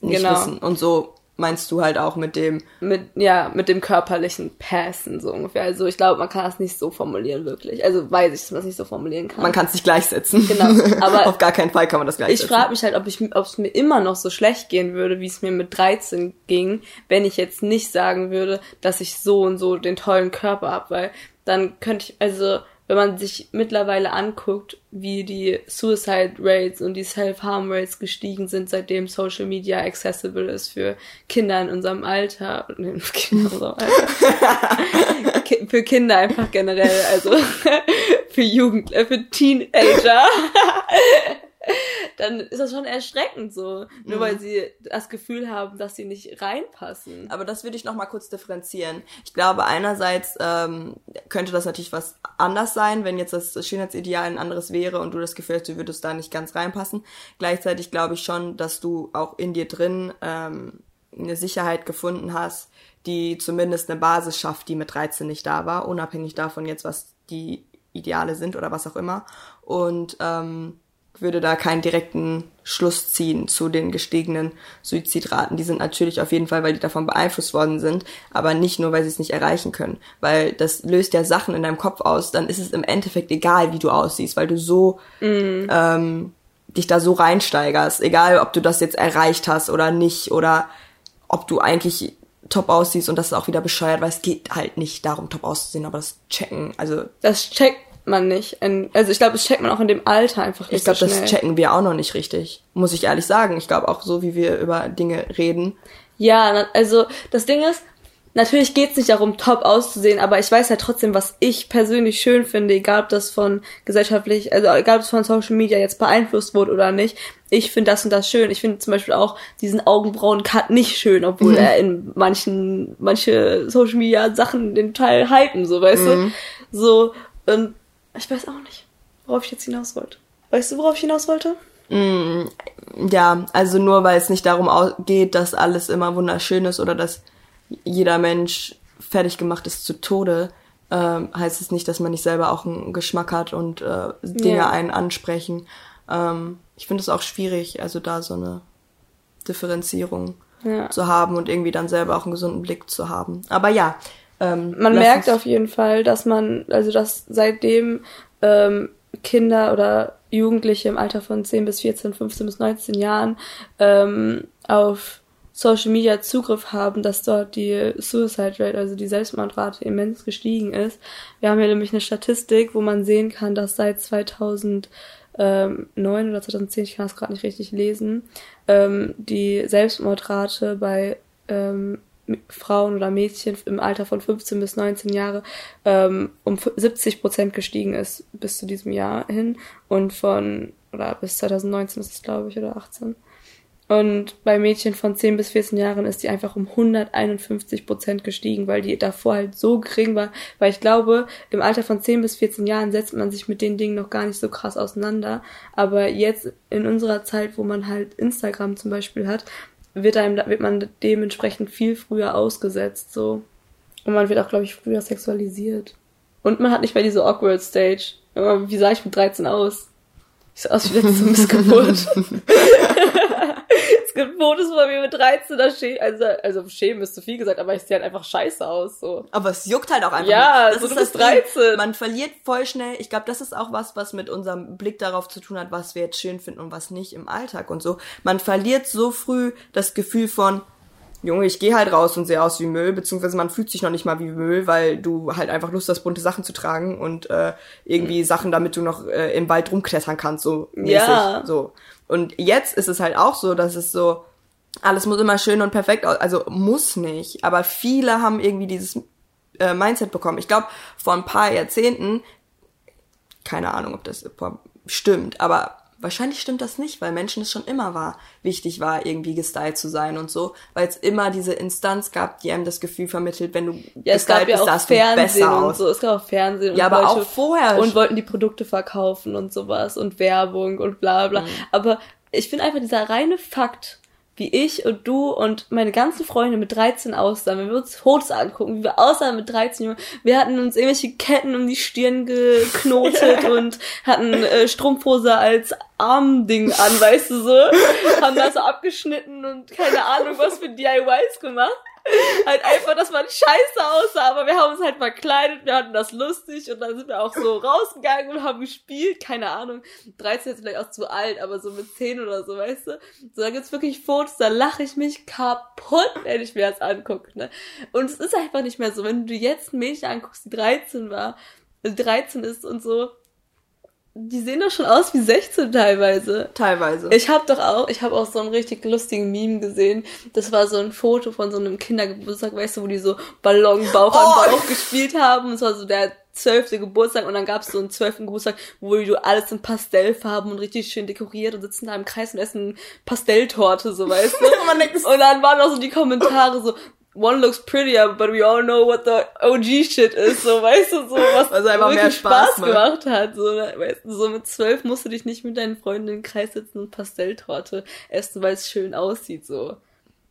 nicht Genau. wissen. Und so meinst du halt auch mit dem, Mit, ja, mit dem körperlichen Passen, so ungefähr. Also ich glaube, man kann das nicht so formulieren, wirklich. Also weiß ich, dass man das nicht so formulieren kann. man kann es nicht gleichsetzen. Genau, aber Auf gar keinen Fall kann man das ich gleichsetzen. frage mich halt, ob ich, ob es mir immer noch so schlecht gehen würde, wie es mir mit 13 ging, wenn ich jetzt nicht sagen würde, dass ich so und so den tollen Körper hab, weil dann könnte ich, also wenn man sich mittlerweile anguckt, wie die Suicide Rates und die Self-Harm Rates gestiegen sind, seitdem Social Media accessible ist für Kinder in unserem Alter, nee, Kinder in unserem Alter, für Kinder einfach generell, also für Jugend, äh, für Teenager, dann ist das schon erschreckend so, nur Mhm. weil sie das Gefühl haben, dass sie nicht reinpassen. Aber das würde ich noch mal kurz differenzieren. Ich glaube, einerseits ähm, könnte das natürlich was anders sein, wenn jetzt das Schönheitsideal ein anderes wäre und du das Gefühl hast, du würdest da nicht ganz reinpassen. Gleichzeitig glaube ich schon, dass du auch in dir drin ähm, eine Sicherheit gefunden hast, die zumindest eine Basis schafft, die mit 13 nicht da war, unabhängig davon jetzt, was die Ideale sind oder was auch immer. Und ähm, würde da keinen direkten Schluss ziehen zu den gestiegenen Suizidraten. Die sind natürlich auf jeden Fall, weil die davon beeinflusst worden sind, aber nicht nur, weil sie es nicht erreichen können. Weil das löst ja Sachen in deinem Kopf aus, dann ist es im Endeffekt egal, wie du aussiehst, weil du so ähm, dich da so reinsteigerst. Egal, ob du das jetzt erreicht hast oder nicht oder ob du eigentlich top aussiehst und das ist auch wieder bescheuert, weil es geht halt nicht darum, top auszusehen, aber das checken, also Das checkt man nicht. In, also ich glaube, das checkt man auch in dem Alter einfach nicht Ich glaube, so das checken wir auch noch nicht richtig. Muss ich ehrlich sagen. Ich glaube auch so, wie wir über Dinge reden. Ja, also das Ding ist, natürlich geht's nicht darum, top auszusehen, aber ich weiß ja trotzdem, was ich persönlich schön finde, egal ob das von gesellschaftlich, also egal ob es von Social Media jetzt beeinflusst wurde oder nicht. Ich finde das und das schön. Ich finde zum Beispiel auch diesen Augenbrauen-Cut nicht schön, obwohl er in manchen, manche Social Media Sachen den Teil hypen, so weißt du. So, und ich weiß auch nicht, worauf ich jetzt hinaus wollte. Weißt du, worauf ich hinaus wollte? Ja, also nur weil es nicht darum geht, dass alles immer wunderschön ist oder dass jeder Mensch fertig gemacht ist zu Tode, ähm, heißt es nicht, dass man nicht selber auch einen Geschmack hat und äh, Dinge Ja. einen ansprechen. Ähm, ich finde es auch schwierig, also da so eine Differenzierung Ja. zu haben und irgendwie dann selber auch einen gesunden Blick zu haben. Aber ja, ähm, Man merkt auf jeden Fall, dass man, also dass seitdem ähm, Kinder oder Jugendliche im Alter von 10 bis 14, 15 bis 19 Jahren ähm, auf Social Media Zugriff haben, dass dort die Suicide Rate, also die Selbstmordrate immens gestiegen ist. Wir haben hier nämlich eine Statistik, wo man sehen kann, dass seit 2009 oder 2010, ich kann das gerade nicht richtig lesen, ähm, die Selbstmordrate bei ähm, Frauen oder Mädchen im Alter von 15 bis 19 Jahre ähm, um 70 Prozent gestiegen ist bis zu diesem Jahr hin und von oder bis 2019 ist es glaube ich oder 18 und bei Mädchen von 10 bis 14 Jahren ist die einfach um 151 Prozent gestiegen, weil die davor halt so gering war. Weil ich glaube, im Alter von 10 bis 14 Jahren setzt man sich mit den Dingen noch gar nicht so krass auseinander. Aber jetzt in unserer Zeit, wo man halt Instagram zum Beispiel hat, wird einem, wird man dementsprechend viel früher ausgesetzt, so. Und man wird auch, glaube ich, früher sexualisiert. Und man hat nicht mehr diese awkward Stage. Wie sah ich mit 13 aus? Ich sah aus wie letzte Missgeburt. Es gibt Fotos von mir mit 13, da schä also, also schämen ist zu viel gesagt, aber ich sehe halt einfach scheiße aus, so. Aber es juckt halt auch einfach. Ja, so du das bist Ding. 13. Man verliert voll schnell. Ich glaube, das ist auch was, was mit unserem Blick darauf zu tun hat, was wir jetzt schön finden und was nicht im Alltag und so. Man verliert so früh das Gefühl von, Junge, ich gehe halt raus und sehe aus wie Müll, beziehungsweise man fühlt sich noch nicht mal wie Müll, weil du halt einfach Lust hast, bunte Sachen zu tragen und äh, irgendwie Sachen, damit du noch äh, im Wald rumklettern kannst, so mäßig. Ja. So. Und jetzt ist es halt auch so, dass es so, alles muss immer schön und perfekt aus, also muss nicht, aber viele haben irgendwie dieses äh, Mindset bekommen. Ich glaube, vor ein paar Jahrzehnten, keine Ahnung, ob das stimmt, aber wahrscheinlich stimmt das nicht, weil Menschen es schon immer war, wichtig war, irgendwie gestylt zu sein und so, weil es immer diese Instanz gab, die einem das Gefühl vermittelt, wenn du Ja, es gab ja bist, auch Fernsehen besser und aus. so. Es gab auch Fernsehen Ja, und aber auch vorher und wollten die Produkte verkaufen und sowas und Werbung und bla bla. Mhm. Aber ich finde einfach dieser reine Fakt, wie ich und du und meine ganzen Freunde mit 13 aussahen, wenn wir uns Fotos angucken, wie wir aussahen mit 13 Jahren, wir hatten uns irgendwelche Ketten um die Stirn geknotet und hatten äh, Strumpfhose als Armding an, weißt du so, haben das so abgeschnitten und keine Ahnung was für DIYs gemacht halt einfach, dass man scheiße aussah, aber wir haben uns halt verkleidet, wir hatten das lustig und dann sind wir auch so rausgegangen und haben gespielt, keine Ahnung. 13 ist vielleicht auch zu alt, aber so mit 10 oder so, weißt du? So, da gibt's wirklich Fotos, da lache ich mich kaputt, wenn ich mir das angucke, ne? Und es ist einfach nicht mehr so, wenn du jetzt ein Mädchen anguckst, die 13 war, äh, 13 ist und so, die sehen doch schon aus wie 16 teilweise. Teilweise. Ich habe doch auch, ich habe auch so einen richtig lustigen Meme gesehen. Das war so ein Foto von so einem Kindergeburtstag, weißt du, wo die so Ballon Bauch Oh. an Bauch gespielt haben. Es war so der zwölfte Geburtstag und dann gab es so einen zwölften Geburtstag, wo du alles in Pastellfarben und richtig schön dekoriert und sitzen da im Kreis und essen Pastelltorte, so weißt du. Und dann waren auch so die Kommentare so, one looks prettier, but we all know what the OG shit is, so, weißt du, so, was Was einfach mehr wirklich Spaß Spaß macht. gemacht hat, so, weißt du, so mit zwölf musst du dich nicht mit deinen Freunden im Kreis sitzen und Pastelltorte essen, weil es schön aussieht, so.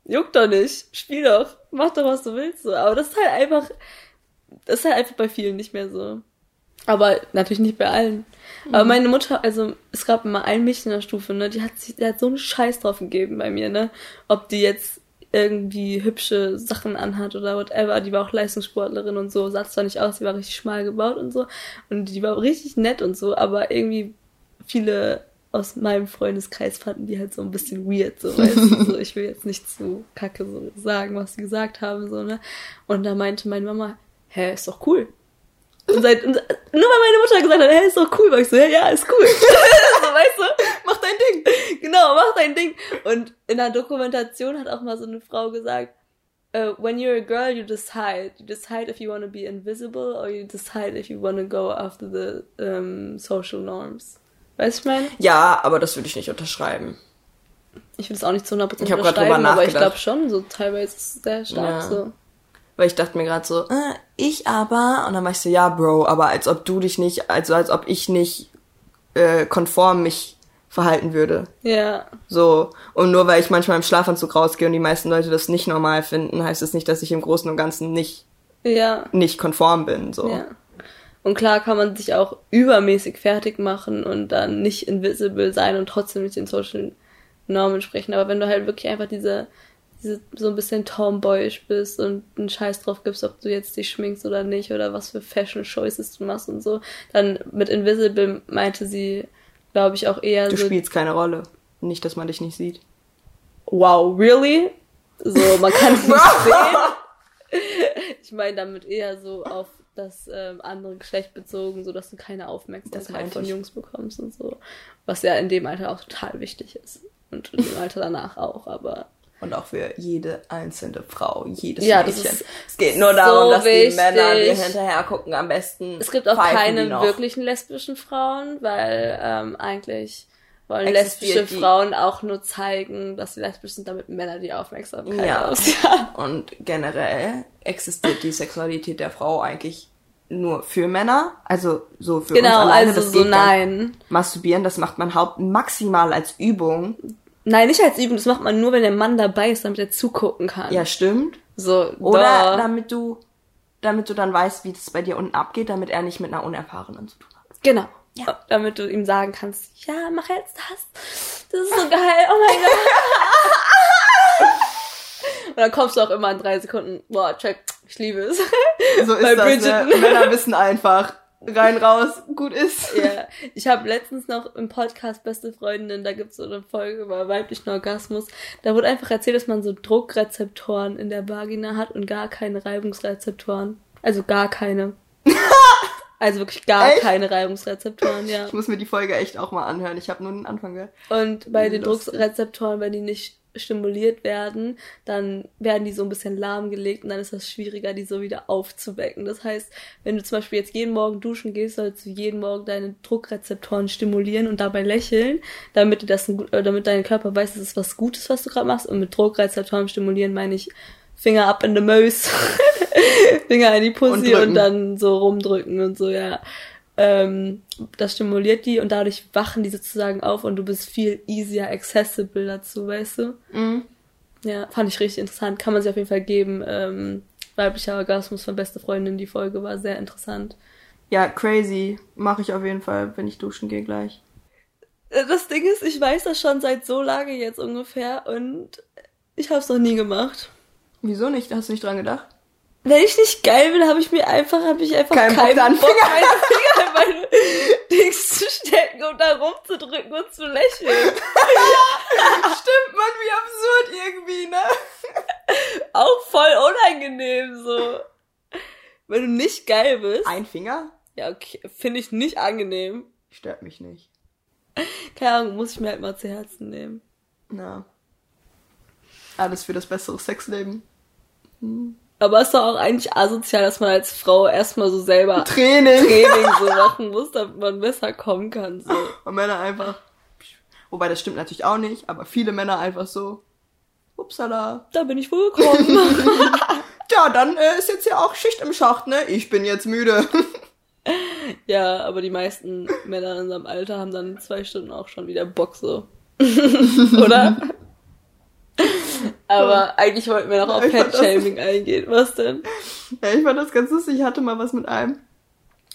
Juckt doch nicht, spiel doch, mach doch, was du willst, so, aber das ist halt einfach, das ist halt einfach bei vielen nicht mehr so. Aber natürlich nicht bei allen. Aber Mhm. meine Mutter, also es gab immer ein Mädchen in der Stufe, ne, die hat sich, die hat so einen Scheiß drauf gegeben bei mir, ne, ob die jetzt irgendwie hübsche Sachen anhat oder whatever. Die war auch Leistungssportlerin und so, sah zwar nicht aus, die war richtig schmal gebaut und so. Und die war richtig nett und so, aber irgendwie viele aus meinem Freundeskreis fanden die halt so ein bisschen weird, so, weißt du, so, ich will jetzt nicht zu kacke so sagen, was sie gesagt haben, so, ne. Und da meinte meine Mama, hä, ist doch cool. Und, seit, und nur weil meine Mutter gesagt hat, hey, ist doch cool, war ich so, ja, ja, ist cool. so, weißt du? mach dein Ding. Genau, mach dein Ding. Und in der Dokumentation hat auch mal so eine Frau gesagt, uh, when you're a girl, you decide. You decide if you want to be invisible or you decide if you want to go after the um, social norms. Weißt du, ich meine? Ja, aber das würde ich nicht unterschreiben. Ich will es auch nicht zu 100% Ich hab unterschreiben, drüber aber ich glaube schon, so teilweise ist es sehr stark Ja. so. Weil ich dachte mir gerade so, äh, ich aber. Und dann war ich so, ja, Bro, aber als ob du dich nicht, also als ob ich nicht äh, konform mich verhalten würde. Ja, So. Und nur weil ich manchmal im Schlafanzug rausgehe und die meisten Leute das nicht normal finden, heißt es nicht, dass ich im Großen und Ganzen nicht, ja. nicht konform bin. So. Ja. Und klar kann man sich auch übermäßig fertig machen und dann nicht invisible sein und trotzdem nicht den Social Normen sprechen. Aber wenn du halt wirklich einfach diese so ein bisschen tomboyisch bist und einen Scheiß drauf gibst, ob du jetzt dich schminkst oder nicht oder was für Fashion Choices du machst und so, dann mit invisible meinte sie, glaube ich, auch eher Du so, spielst keine Rolle. Nicht, dass man dich nicht sieht. wow, really? So, man kann es nicht sehen. Ich meine damit eher so auf das ähm, andere Geschlecht bezogen, so dass du keine Aufmerksamkeit von. Jungs bekommst und so. Was ja in dem Alter auch total wichtig ist. Und in dem Alter danach auch, aber Und auch für jede einzelne Frau, jedes Ja, Mädchen. es geht nur darum, so dass die wichtig. Männer dir hinterher gucken. Am besten es gibt auch die keine wirklichen lesbischen Frauen, weil ähm, eigentlich wollen lesbische die- Frauen auch nur zeigen, dass sie lesbisch sind, damit Männer die Aufmerksamkeit Ja. Ja. Und generell existiert die Sexualität der Frau eigentlich nur für Männer. Also so für uns Genau, alleine. also das so nein. Masturbieren, das macht man haupt maximal als Übung. Nein, nicht als Übung, das macht man nur, wenn der Mann dabei ist, damit er zugucken kann. Ja, stimmt. So, Oder da. damit du, damit du dann weißt, wie das bei dir unten abgeht, damit er nicht mit einer Unerfahrenen zu tun hat. Genau. Ja. Damit du ihm sagen kannst, ja, mach jetzt das. Das ist so geil. Oh mein Gott. Und dann kommst du auch immer in drei Sekunden, boah, check, ich liebe es. So ist Bei das, ne? Bridgerton. Männer wissen einfach, rein, raus, gut ist. Ja, ich habe letztens noch im Podcast Beste Freundin, da gibt's so eine Folge über weiblichen Orgasmus. Da wurde einfach erzählt, dass man so Druckrezeptoren in der Vagina hat und gar keine Reibungsrezeptoren. Also gar keine. Also wirklich gar Echt? keine Reibungsrezeptoren, ja. Ich muss mir die Folge echt auch mal anhören. Ich habe nur den Anfang gehört. Und bei den Lustig. Druckrezeptoren, wenn die nicht stimuliert werden, dann werden die so ein bisschen lahmgelegt und dann ist das schwieriger, die so wieder aufzuwecken. Das heißt, wenn du zum Beispiel jetzt jeden Morgen duschen gehst, sollst du jeden Morgen deine Druckrezeptoren stimulieren und dabei lächeln, damit, das ein, äh, damit dein Körper weiß, das ist was Gutes, was du gerade machst. Und mit Druckrezeptoren stimulieren meine ich Finger up in the Mouse, Finger in die Pussy und, und, dann so rumdrücken und so, ja. Ähm, das stimuliert die und dadurch wachen die sozusagen auf und du bist viel easier accessible dazu, weißt du? Mhm. Ja, fand ich richtig interessant. Kann man sich auf jeden Fall geben. Ähm, weiblicher Orgasmus von beste Freundin, die Folge war sehr interessant. Ja, crazy. Mache ich auf jeden Fall, wenn ich duschen gehe gleich. Äh, das Ding ist, ich weiß das schon seit so lange jetzt ungefähr und ich habe es noch nie gemacht. Wieso nicht? Hast du nicht dran gedacht? Wenn ich nicht geil bin, habe ich mir einfach, habe ich einfach keinen kein Bock, Bock Finger in meine Dings zu stecken und da rumzudrücken und zu lächeln. Stimmt, man, wie absurd irgendwie, ne? Auch voll unangenehm, so. Wenn du nicht geil bist. Ein Finger? Ja, okay. Finde ich nicht angenehm. Stört mich nicht. Keine Ahnung, muss ich mir halt mal zu Herzen nehmen. Na. Alles für das bessere Sexleben. Hm. Aber es ist doch auch eigentlich asozial, dass man als Frau erstmal so selber Training, Training so machen muss, damit man besser kommen kann. So. Und Männer einfach. Wobei das stimmt natürlich auch nicht, aber viele Männer einfach so. Upsala. Da bin ich wohl gekommen. Tja, dann äh, ist jetzt ja auch Schicht im Schacht, ne? Ich bin jetzt müde. ja, aber die meisten Männer in unserem Alter haben dann zwei Stunden auch schon wieder Bock so. Oder? Aber eigentlich wollten wir noch auf Pet-Shaming eingehen. Was denn? Ja, ich fand das ganz lustig. Ich hatte mal was mit einem.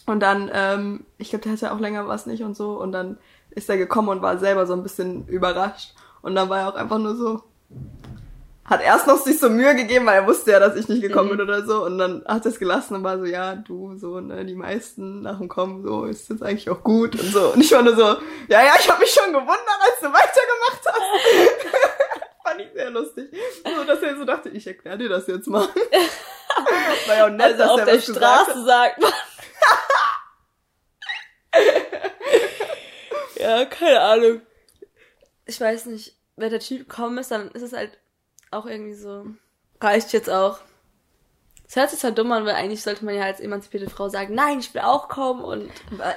Und dann, ähm, ich glaube, der hatte auch länger was nicht und so. Und dann ist er gekommen und war selber so ein bisschen überrascht. Und dann war er auch einfach nur so, hat erst noch sich so Mühe gegeben, weil er wusste ja, dass ich nicht gekommen mhm. bin oder so. Und dann hat er es gelassen und war so, ja, du, so, ne, die meisten nach dem Kommen, so, ist jetzt eigentlich auch gut und so. Und ich war nur so, ja, ja, ich habe mich schon gewundert, als du weitergemacht hast. Lustig. So, dass er so dachte, ich erkläre dir das jetzt mal. War ja auch nett, also dass auf er der was Straße sagt man. ja, keine Ahnung. Ich weiß nicht, wenn der Typ gekommen ist, dann ist es halt auch irgendwie so, reicht jetzt auch. Es hört sich zwar dumm an, weil eigentlich sollte man ja als emanzipierte Frau sagen, nein, ich will auch kommen und.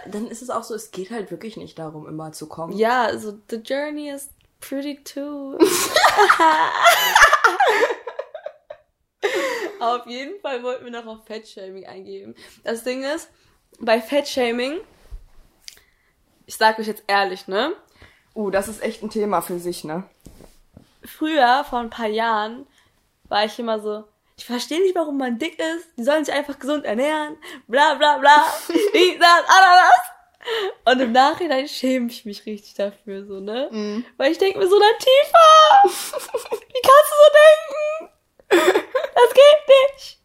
Dann ist es auch so, es geht halt wirklich nicht darum, immer zu kommen. Ja, also the journey is Pretty too. auf jeden Fall wollten wir noch auf Fettshaming eingehen. Das Ding ist, bei Fettshaming, ich sag euch jetzt ehrlich, ne? Uh, das ist echt ein Thema für sich, ne? Früher, vor ein paar Jahren, war ich immer so, ich verstehe nicht, warum man dick ist. Die sollen sich einfach gesund ernähren. Bla bla bla. Dies, das, Ananas. Und im Nachhinein schäme ich mich richtig dafür, so, ne? Mm. Weil ich denke mir so, Latifa! Wie kannst du so denken? Das geht nicht!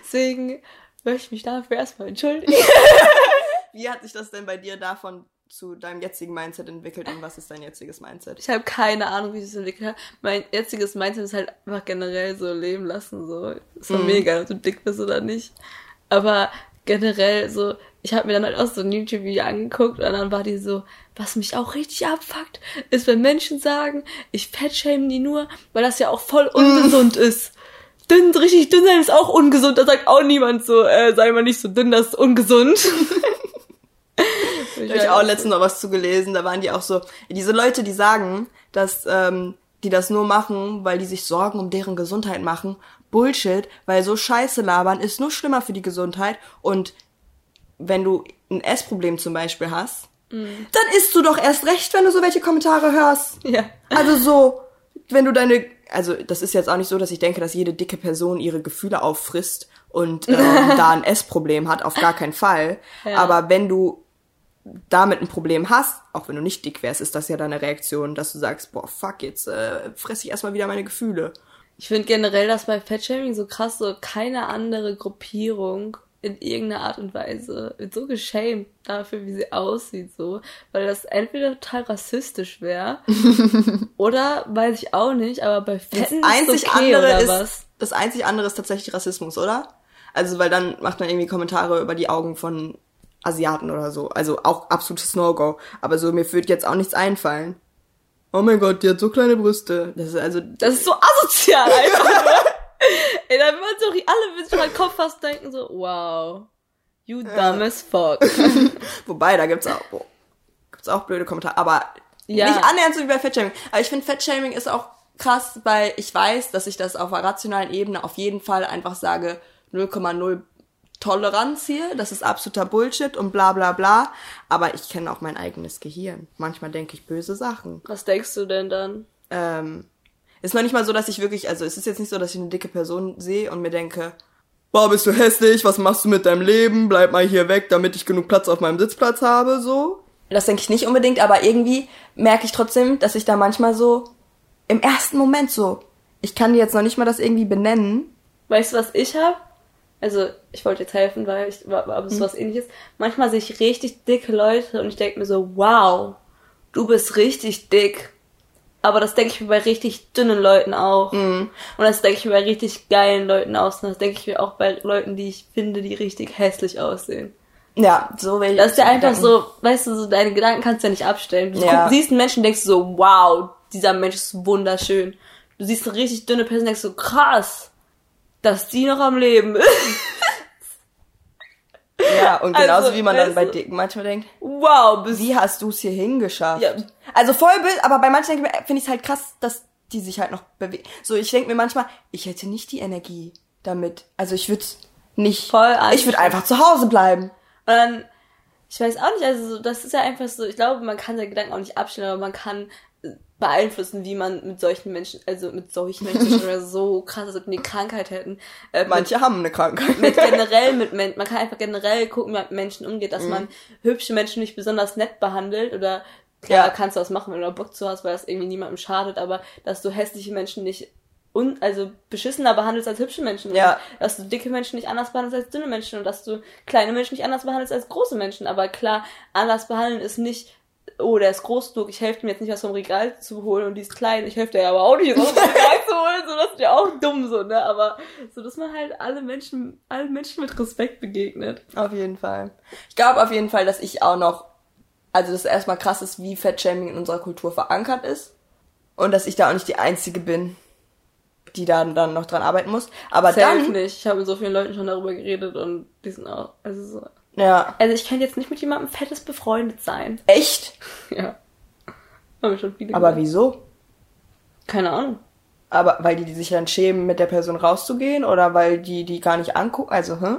Deswegen möchte ich mich dafür erstmal entschuldigen. Wie hat sich das denn bei dir davon zu deinem jetzigen Mindset entwickelt und was ist dein jetziges Mindset? Ich habe keine Ahnung, wie sich das entwickelt hat. Mein jetziges Mindset ist halt einfach generell so leben lassen, so. Ist doch mm. mega, ob du dick bist oder nicht. Aber generell so, ich habe mir dann halt auch so ein YouTube-Video angeguckt und dann war die so, was mich auch richtig abfuckt, ist, wenn Menschen sagen, ich fettschäme die nur, weil das ja auch voll ungesund ist. Dünn, richtig dünn sein ist auch ungesund. Da sagt auch niemand so, äh, sei mal nicht so dünn, das ist ungesund. ich habe auch letztens noch was zugelesen, da waren die auch so, diese Leute, die sagen, dass ähm, die das nur machen, weil die sich Sorgen um deren Gesundheit machen. Bullshit, weil so Scheiße labern ist nur schlimmer für die Gesundheit und wenn du ein Essproblem zum Beispiel hast, mm. dann isst du doch erst recht, wenn du so welche Kommentare hörst. Ja. Also so, wenn du deine, also das ist jetzt auch nicht so, dass ich denke, dass jede dicke Person ihre Gefühle auffrisst und ähm, da ein Essproblem hat, auf gar keinen Fall. Ja. Aber wenn du damit ein Problem hast, auch wenn du nicht dick wärst, ist das ja deine Reaktion, dass du sagst, boah, fuck, jetzt äh, fresse ich erstmal wieder meine Gefühle. Ich finde generell, dass bei Fettshaming so krass so keine andere Gruppierung in irgendeiner Art und Weise wird so geschämt dafür, wie sie aussieht, so, weil das entweder total rassistisch wäre oder weiß ich auch nicht, aber bei Fetten das einzig ist okay, andere ist, was? Das einzig andere ist tatsächlich Rassismus, oder? Also, weil dann macht man irgendwie Kommentare über die Augen von Asiaten oder so. Also auch absolutes No-Go. Aber so, mir würde jetzt auch nichts einfallen. oh mein Gott, die hat so kleine Brüste. Das ist also, Das ist so asozial einfach. Ey, da will man so alle mit mal Kopf fast denken so, wow, you dumb as fuck. wobei, da gibt's auch, oh, gibt's auch blöde Kommentare, aber Ja. nicht annähernd so wie bei Fettshaming. Aber ich finde, Fettshaming ist auch krass, weil ich weiß, dass ich das auf einer rationalen Ebene auf jeden Fall einfach sage, 0,0 Toleranz hier, das ist absoluter Bullshit und bla bla bla. Aber ich kenne auch mein eigenes Gehirn. Manchmal denke ich böse Sachen. Was denkst du denn dann? ähm, ist noch nicht mal so, dass ich wirklich, also es ist jetzt nicht so, dass ich eine dicke Person sehe und mir denke, boah, bist du hässlich, was machst du mit deinem Leben, bleib mal hier weg, damit ich genug Platz auf meinem Sitzplatz habe, so. Das denke ich nicht unbedingt, aber irgendwie merke ich trotzdem, dass ich da manchmal so im ersten Moment so, ich kann dir jetzt noch nicht mal das irgendwie benennen. Weißt du, was ich hab? Also, ich wollte jetzt helfen, weil ich, aber es ist was ähnliches. Manchmal sehe ich richtig dicke Leute und ich denke mir so, wow, du bist richtig dick. Aber das denke ich mir bei richtig dünnen Leuten auch. Und das denke ich mir bei richtig geilen Leuten aus. Und das denke ich mir auch bei Leuten, die ich finde, die richtig hässlich aussehen. Ja, so will ich. Das ist ja einfach Gedanken. so, weißt du, so deine Gedanken kannst du ja nicht abstellen. Du Ja. siehst einen Menschen und denkst so, wow, dieser Mensch ist wunderschön. Du siehst eine richtig dünne Person und denkst so, krass, dass die noch am Leben ist. Ja, und genauso Also, wie man dann bei Dicken manchmal denkt, Wow, bist wie hast du es hier hingeschafft? Ja. Also voll Bild, aber bei manchen finde ich es halt krass, dass die sich halt noch bewegen. So, ich denke mir manchmal, ich hätte nicht die Energie damit. Also ich würde nicht. Voll ich würde einfach zu Hause bleiben. Und dann, ich weiß auch nicht, also so, das ist ja einfach so, ich glaube, man kann seine Gedanken auch nicht abstellen, aber man kann beeinflussen, wie man mit solchen Menschen, also mit solchen Menschen oder so krass, als ob die eine Krankheit hätten. Äh, mit- Manche haben eine Krankheit. mit generell mit Menschen, man kann einfach generell gucken, wie man mit Menschen umgeht, Mhm. dass man hübsche Menschen nicht besonders nett behandelt oder klar Ja. kannst du das machen, wenn du da Bock zu hast, weil das irgendwie niemandem schadet, aber dass du hässliche Menschen nicht un also beschissener behandelst als hübsche Menschen. Ja. Und dass du dicke Menschen nicht anders behandelst als dünne Menschen und dass du kleine Menschen nicht anders behandelst als große Menschen. Aber klar, anders behandeln ist nicht, oh, der ist groß genug, ich helfe ihm jetzt nicht was vom Regal zu holen und die ist klein, ich helfe dir ja aber auch nicht was vom Regal zu holen, so das ist ja auch dumm so, ne? Aber so, dass man halt alle Menschen, allen Menschen mit Respekt begegnet. Auf jeden Fall. Ich glaube auf jeden Fall, dass ich auch noch, also das erstmal krass ist, wie Fettshaming in unserer Kultur verankert ist. Und dass ich da auch nicht die Einzige bin, die da dann noch dran arbeiten muss. Aber Safe dann, nicht. Ich habe mit so vielen Leuten schon darüber geredet und die sind auch, also so. Ja, Also ich könnte jetzt nicht mit jemandem fettes befreundet sein. echt? Ja. Haben wir schon viele Aber gesagt. wieso? Keine Ahnung. Aber weil die, die sich dann schämen, mit der Person rauszugehen oder weil die die gar nicht angucken? Also, hm?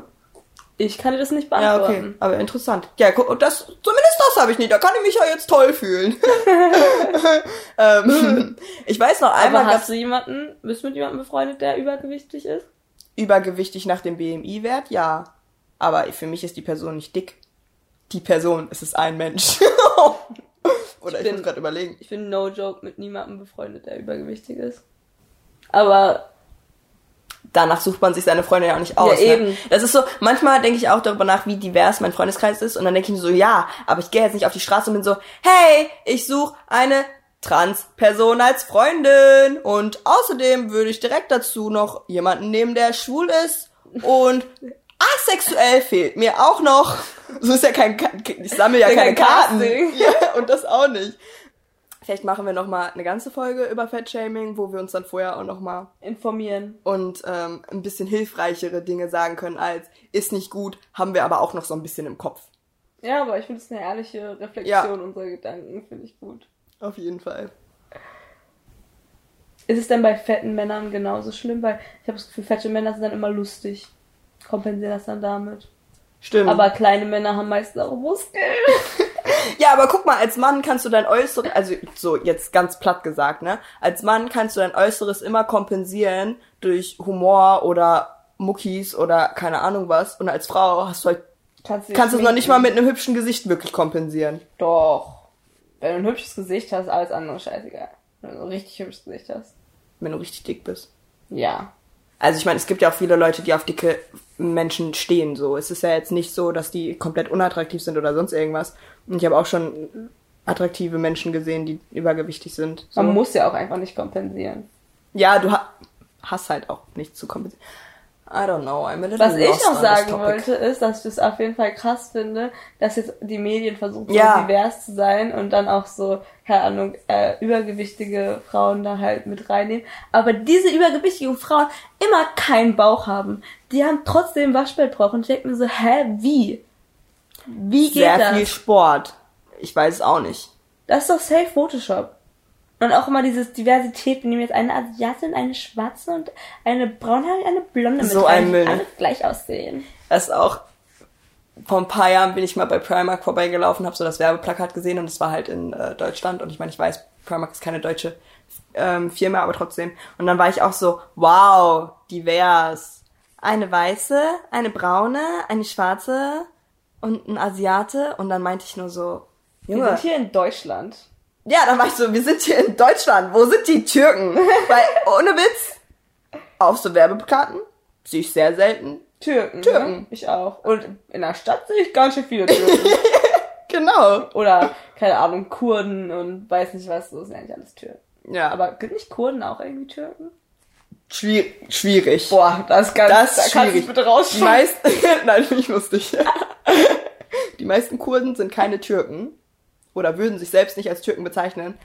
Ich kann dir das nicht Ja, beantworten. okay. Aber interessant. Ja, guck, das, zumindest das habe ich nicht. Da kann ich mich ja jetzt toll fühlen. ähm, ich weiß noch einmal, Aber hast du jemanden, bist du mit jemandem befreundet, der übergewichtig ist? übergewichtig nach dem BMI-Wert, ja. Aber für mich ist die Person nicht dick. Die Person, es ist ein Mensch. Oder ich, bin- muss gerade überlegen. Ich bin no joke mit niemandem befreundet, der übergewichtig ist. Aber danach sucht man sich seine Freunde ja auch nicht aus. eben. Ne? Das ist so, manchmal denke ich auch darüber nach, wie divers mein Freundeskreis ist und dann denke ich mir so, ja, aber ich gehe jetzt nicht auf die Straße und bin so, hey, ich suche eine Trans-Person als Freundin und außerdem würde ich direkt dazu noch jemanden nehmen, der schwul ist und asexuell fehlt mir auch noch. So ist ja kein, ich sammle ja keine kein Karten. Ja, und das auch nicht. Vielleicht machen wir noch mal eine ganze Folge über Fettshaming, wo wir uns dann vorher auch noch mal informieren. und ähm, ein bisschen hilfreichere Dinge sagen können als ist nicht gut, haben wir aber auch noch so ein bisschen im Kopf. Ja, aber ich finde es eine ehrliche Reflexion Ja. unserer Gedanken, finde ich gut. Auf jeden Fall. Ist es denn bei fetten Männern genauso schlimm? Weil ich habe das Gefühl, fette Männer sind dann immer lustig. Kompensieren das dann damit. Stimmt. Aber kleine Männer haben meistens auch Muskeln. ja, aber guck mal, als Mann kannst du dein Äußeres, also so jetzt ganz platt gesagt, ne? Als Mann kannst du dein Äußeres immer kompensieren durch Humor oder Muckis oder keine Ahnung was. Und als Frau hast du halt, Kannst du kannst du es noch nicht mal mit einem hübschen Gesicht wirklich kompensieren. Doch. Wenn du ein hübsches Gesicht hast, alles andere scheißegal. Wenn du ein richtig hübsches Gesicht hast. Wenn du richtig dick bist. Ja. Also ich meine, es gibt ja auch viele Leute, die auf dicke Menschen stehen. So, es ist ja jetzt nicht so, dass die komplett unattraktiv sind oder sonst irgendwas. Und ich habe auch schon attraktive Menschen gesehen, die übergewichtig sind. So. Man muss ja auch einfach nicht kompensieren. ja, du ha hast halt auch nichts zu kompensieren. I don't know, I'm a little Was ich noch sagen wollte, ist, dass ich das auf jeden Fall krass finde, dass jetzt die Medien versuchen, Ja. so divers zu sein und dann auch so, keine Ahnung, äh, übergewichtige Frauen da halt mit reinnehmen. Aber diese übergewichtigen Frauen immer keinen Bauch haben. Die haben trotzdem Waschbrettbauch und ich denke mir so, hä, wie? Wie geht Sehr das? viel Sport. Ich weiß es auch nicht. Das ist doch safe Photoshop. Und auch immer dieses Diversität, wir nehmen jetzt eine Asiatin, eine Schwarze und eine braunhaarige, eine Blonde mit So rein, ein Müll. alle gleich aussehen. Das ist auch, vor ein paar Jahren bin ich mal bei Primark vorbeigelaufen, habe so das Werbeplakat gesehen und es war halt in äh, Deutschland und ich meine, ich weiß, Primark ist keine deutsche ähm, Firma, aber trotzdem. Und dann war ich auch so, wow, divers. Eine weiße, eine braune, eine schwarze und ein Asiate und dann meinte ich nur so, Wir Junge, sind hier in Deutschland. Ja, dann war ich so, wir sind hier in Deutschland, wo sind die Türken? Weil, ohne Witz, auf so Werbeplakaten sehe ich sehr selten. Türken. Türken. Ne? Ich auch. Und in der Stadt sehe ich ganz schön viele Türken. Genau. Oder, keine Ahnung, Kurden und weiß nicht was, so sind eigentlich alles Türken. Ja, aber sind nicht Kurden auch irgendwie Türken? schwierig. schwierig. Boah, das ist ganz, Das da kannst du bitte Die rausschmeißen. meisten, nein, nicht. Die meisten Kurden sind keine Türken oder würden sich selbst nicht als Türken bezeichnen.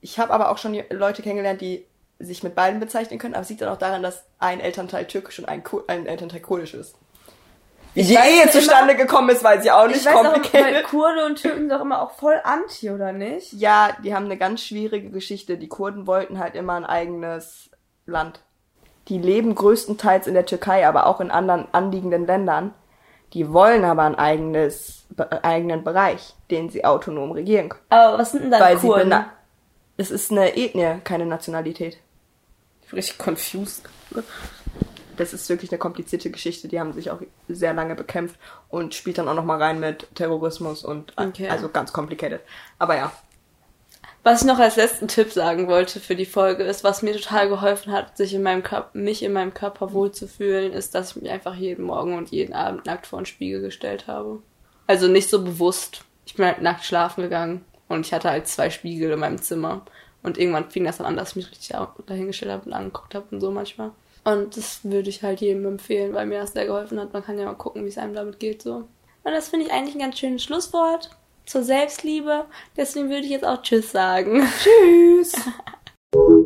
Ich habe aber auch schon Leute kennengelernt, die sich mit beiden bezeichnen können, aber es liegt dann auch daran, dass ein Elternteil türkisch und ein, Kur ein Elternteil kurdisch ist. Wie die Ehe zustande gekommen ist, weiß ich auch nicht. Ich weiß auch, weil complicated. Kurde und Türken sind doch immer auch voll anti, oder nicht? Ja, die haben eine ganz schwierige Geschichte. Die Kurden wollten halt immer ein eigenes Land. Die leben größtenteils in der Türkei, aber auch in anderen anliegenden Ländern. Die wollen aber ein eigenes, be eigenen Bereich, den sie autonom regieren können. Aber was sind denn dann Weil sie Kurden? bena- es ist eine Ethnie, keine Nationalität. Ich bin richtig confused. Das ist wirklich eine komplizierte Geschichte. Die haben sich auch sehr lange bekämpft und spielt dann auch noch mal rein mit Terrorismus und Okay. also ganz complicated. Aber ja, Was ich noch als letzten Tipp sagen wollte für die Folge ist, was mir total geholfen hat, sich in meinem Körper, mich in meinem Körper wohlzufühlen, ist, dass ich mich einfach jeden Morgen und jeden Abend nackt vor den Spiegel gestellt habe. Also nicht so bewusst. Ich bin halt nackt schlafen gegangen und ich hatte halt zwei Spiegel in meinem Zimmer. Und irgendwann fing das dann an, dass ich mich richtig dahingestellt habe und angeguckt habe und so manchmal. Und das würde ich halt jedem empfehlen, weil mir das sehr geholfen hat. Man kann ja mal gucken, wie es einem damit geht so. Und das finde ich eigentlich ein ganz schönes Schlusswort zur Selbstliebe. Deswegen würde ich jetzt auch Tschüss sagen. Tschüss.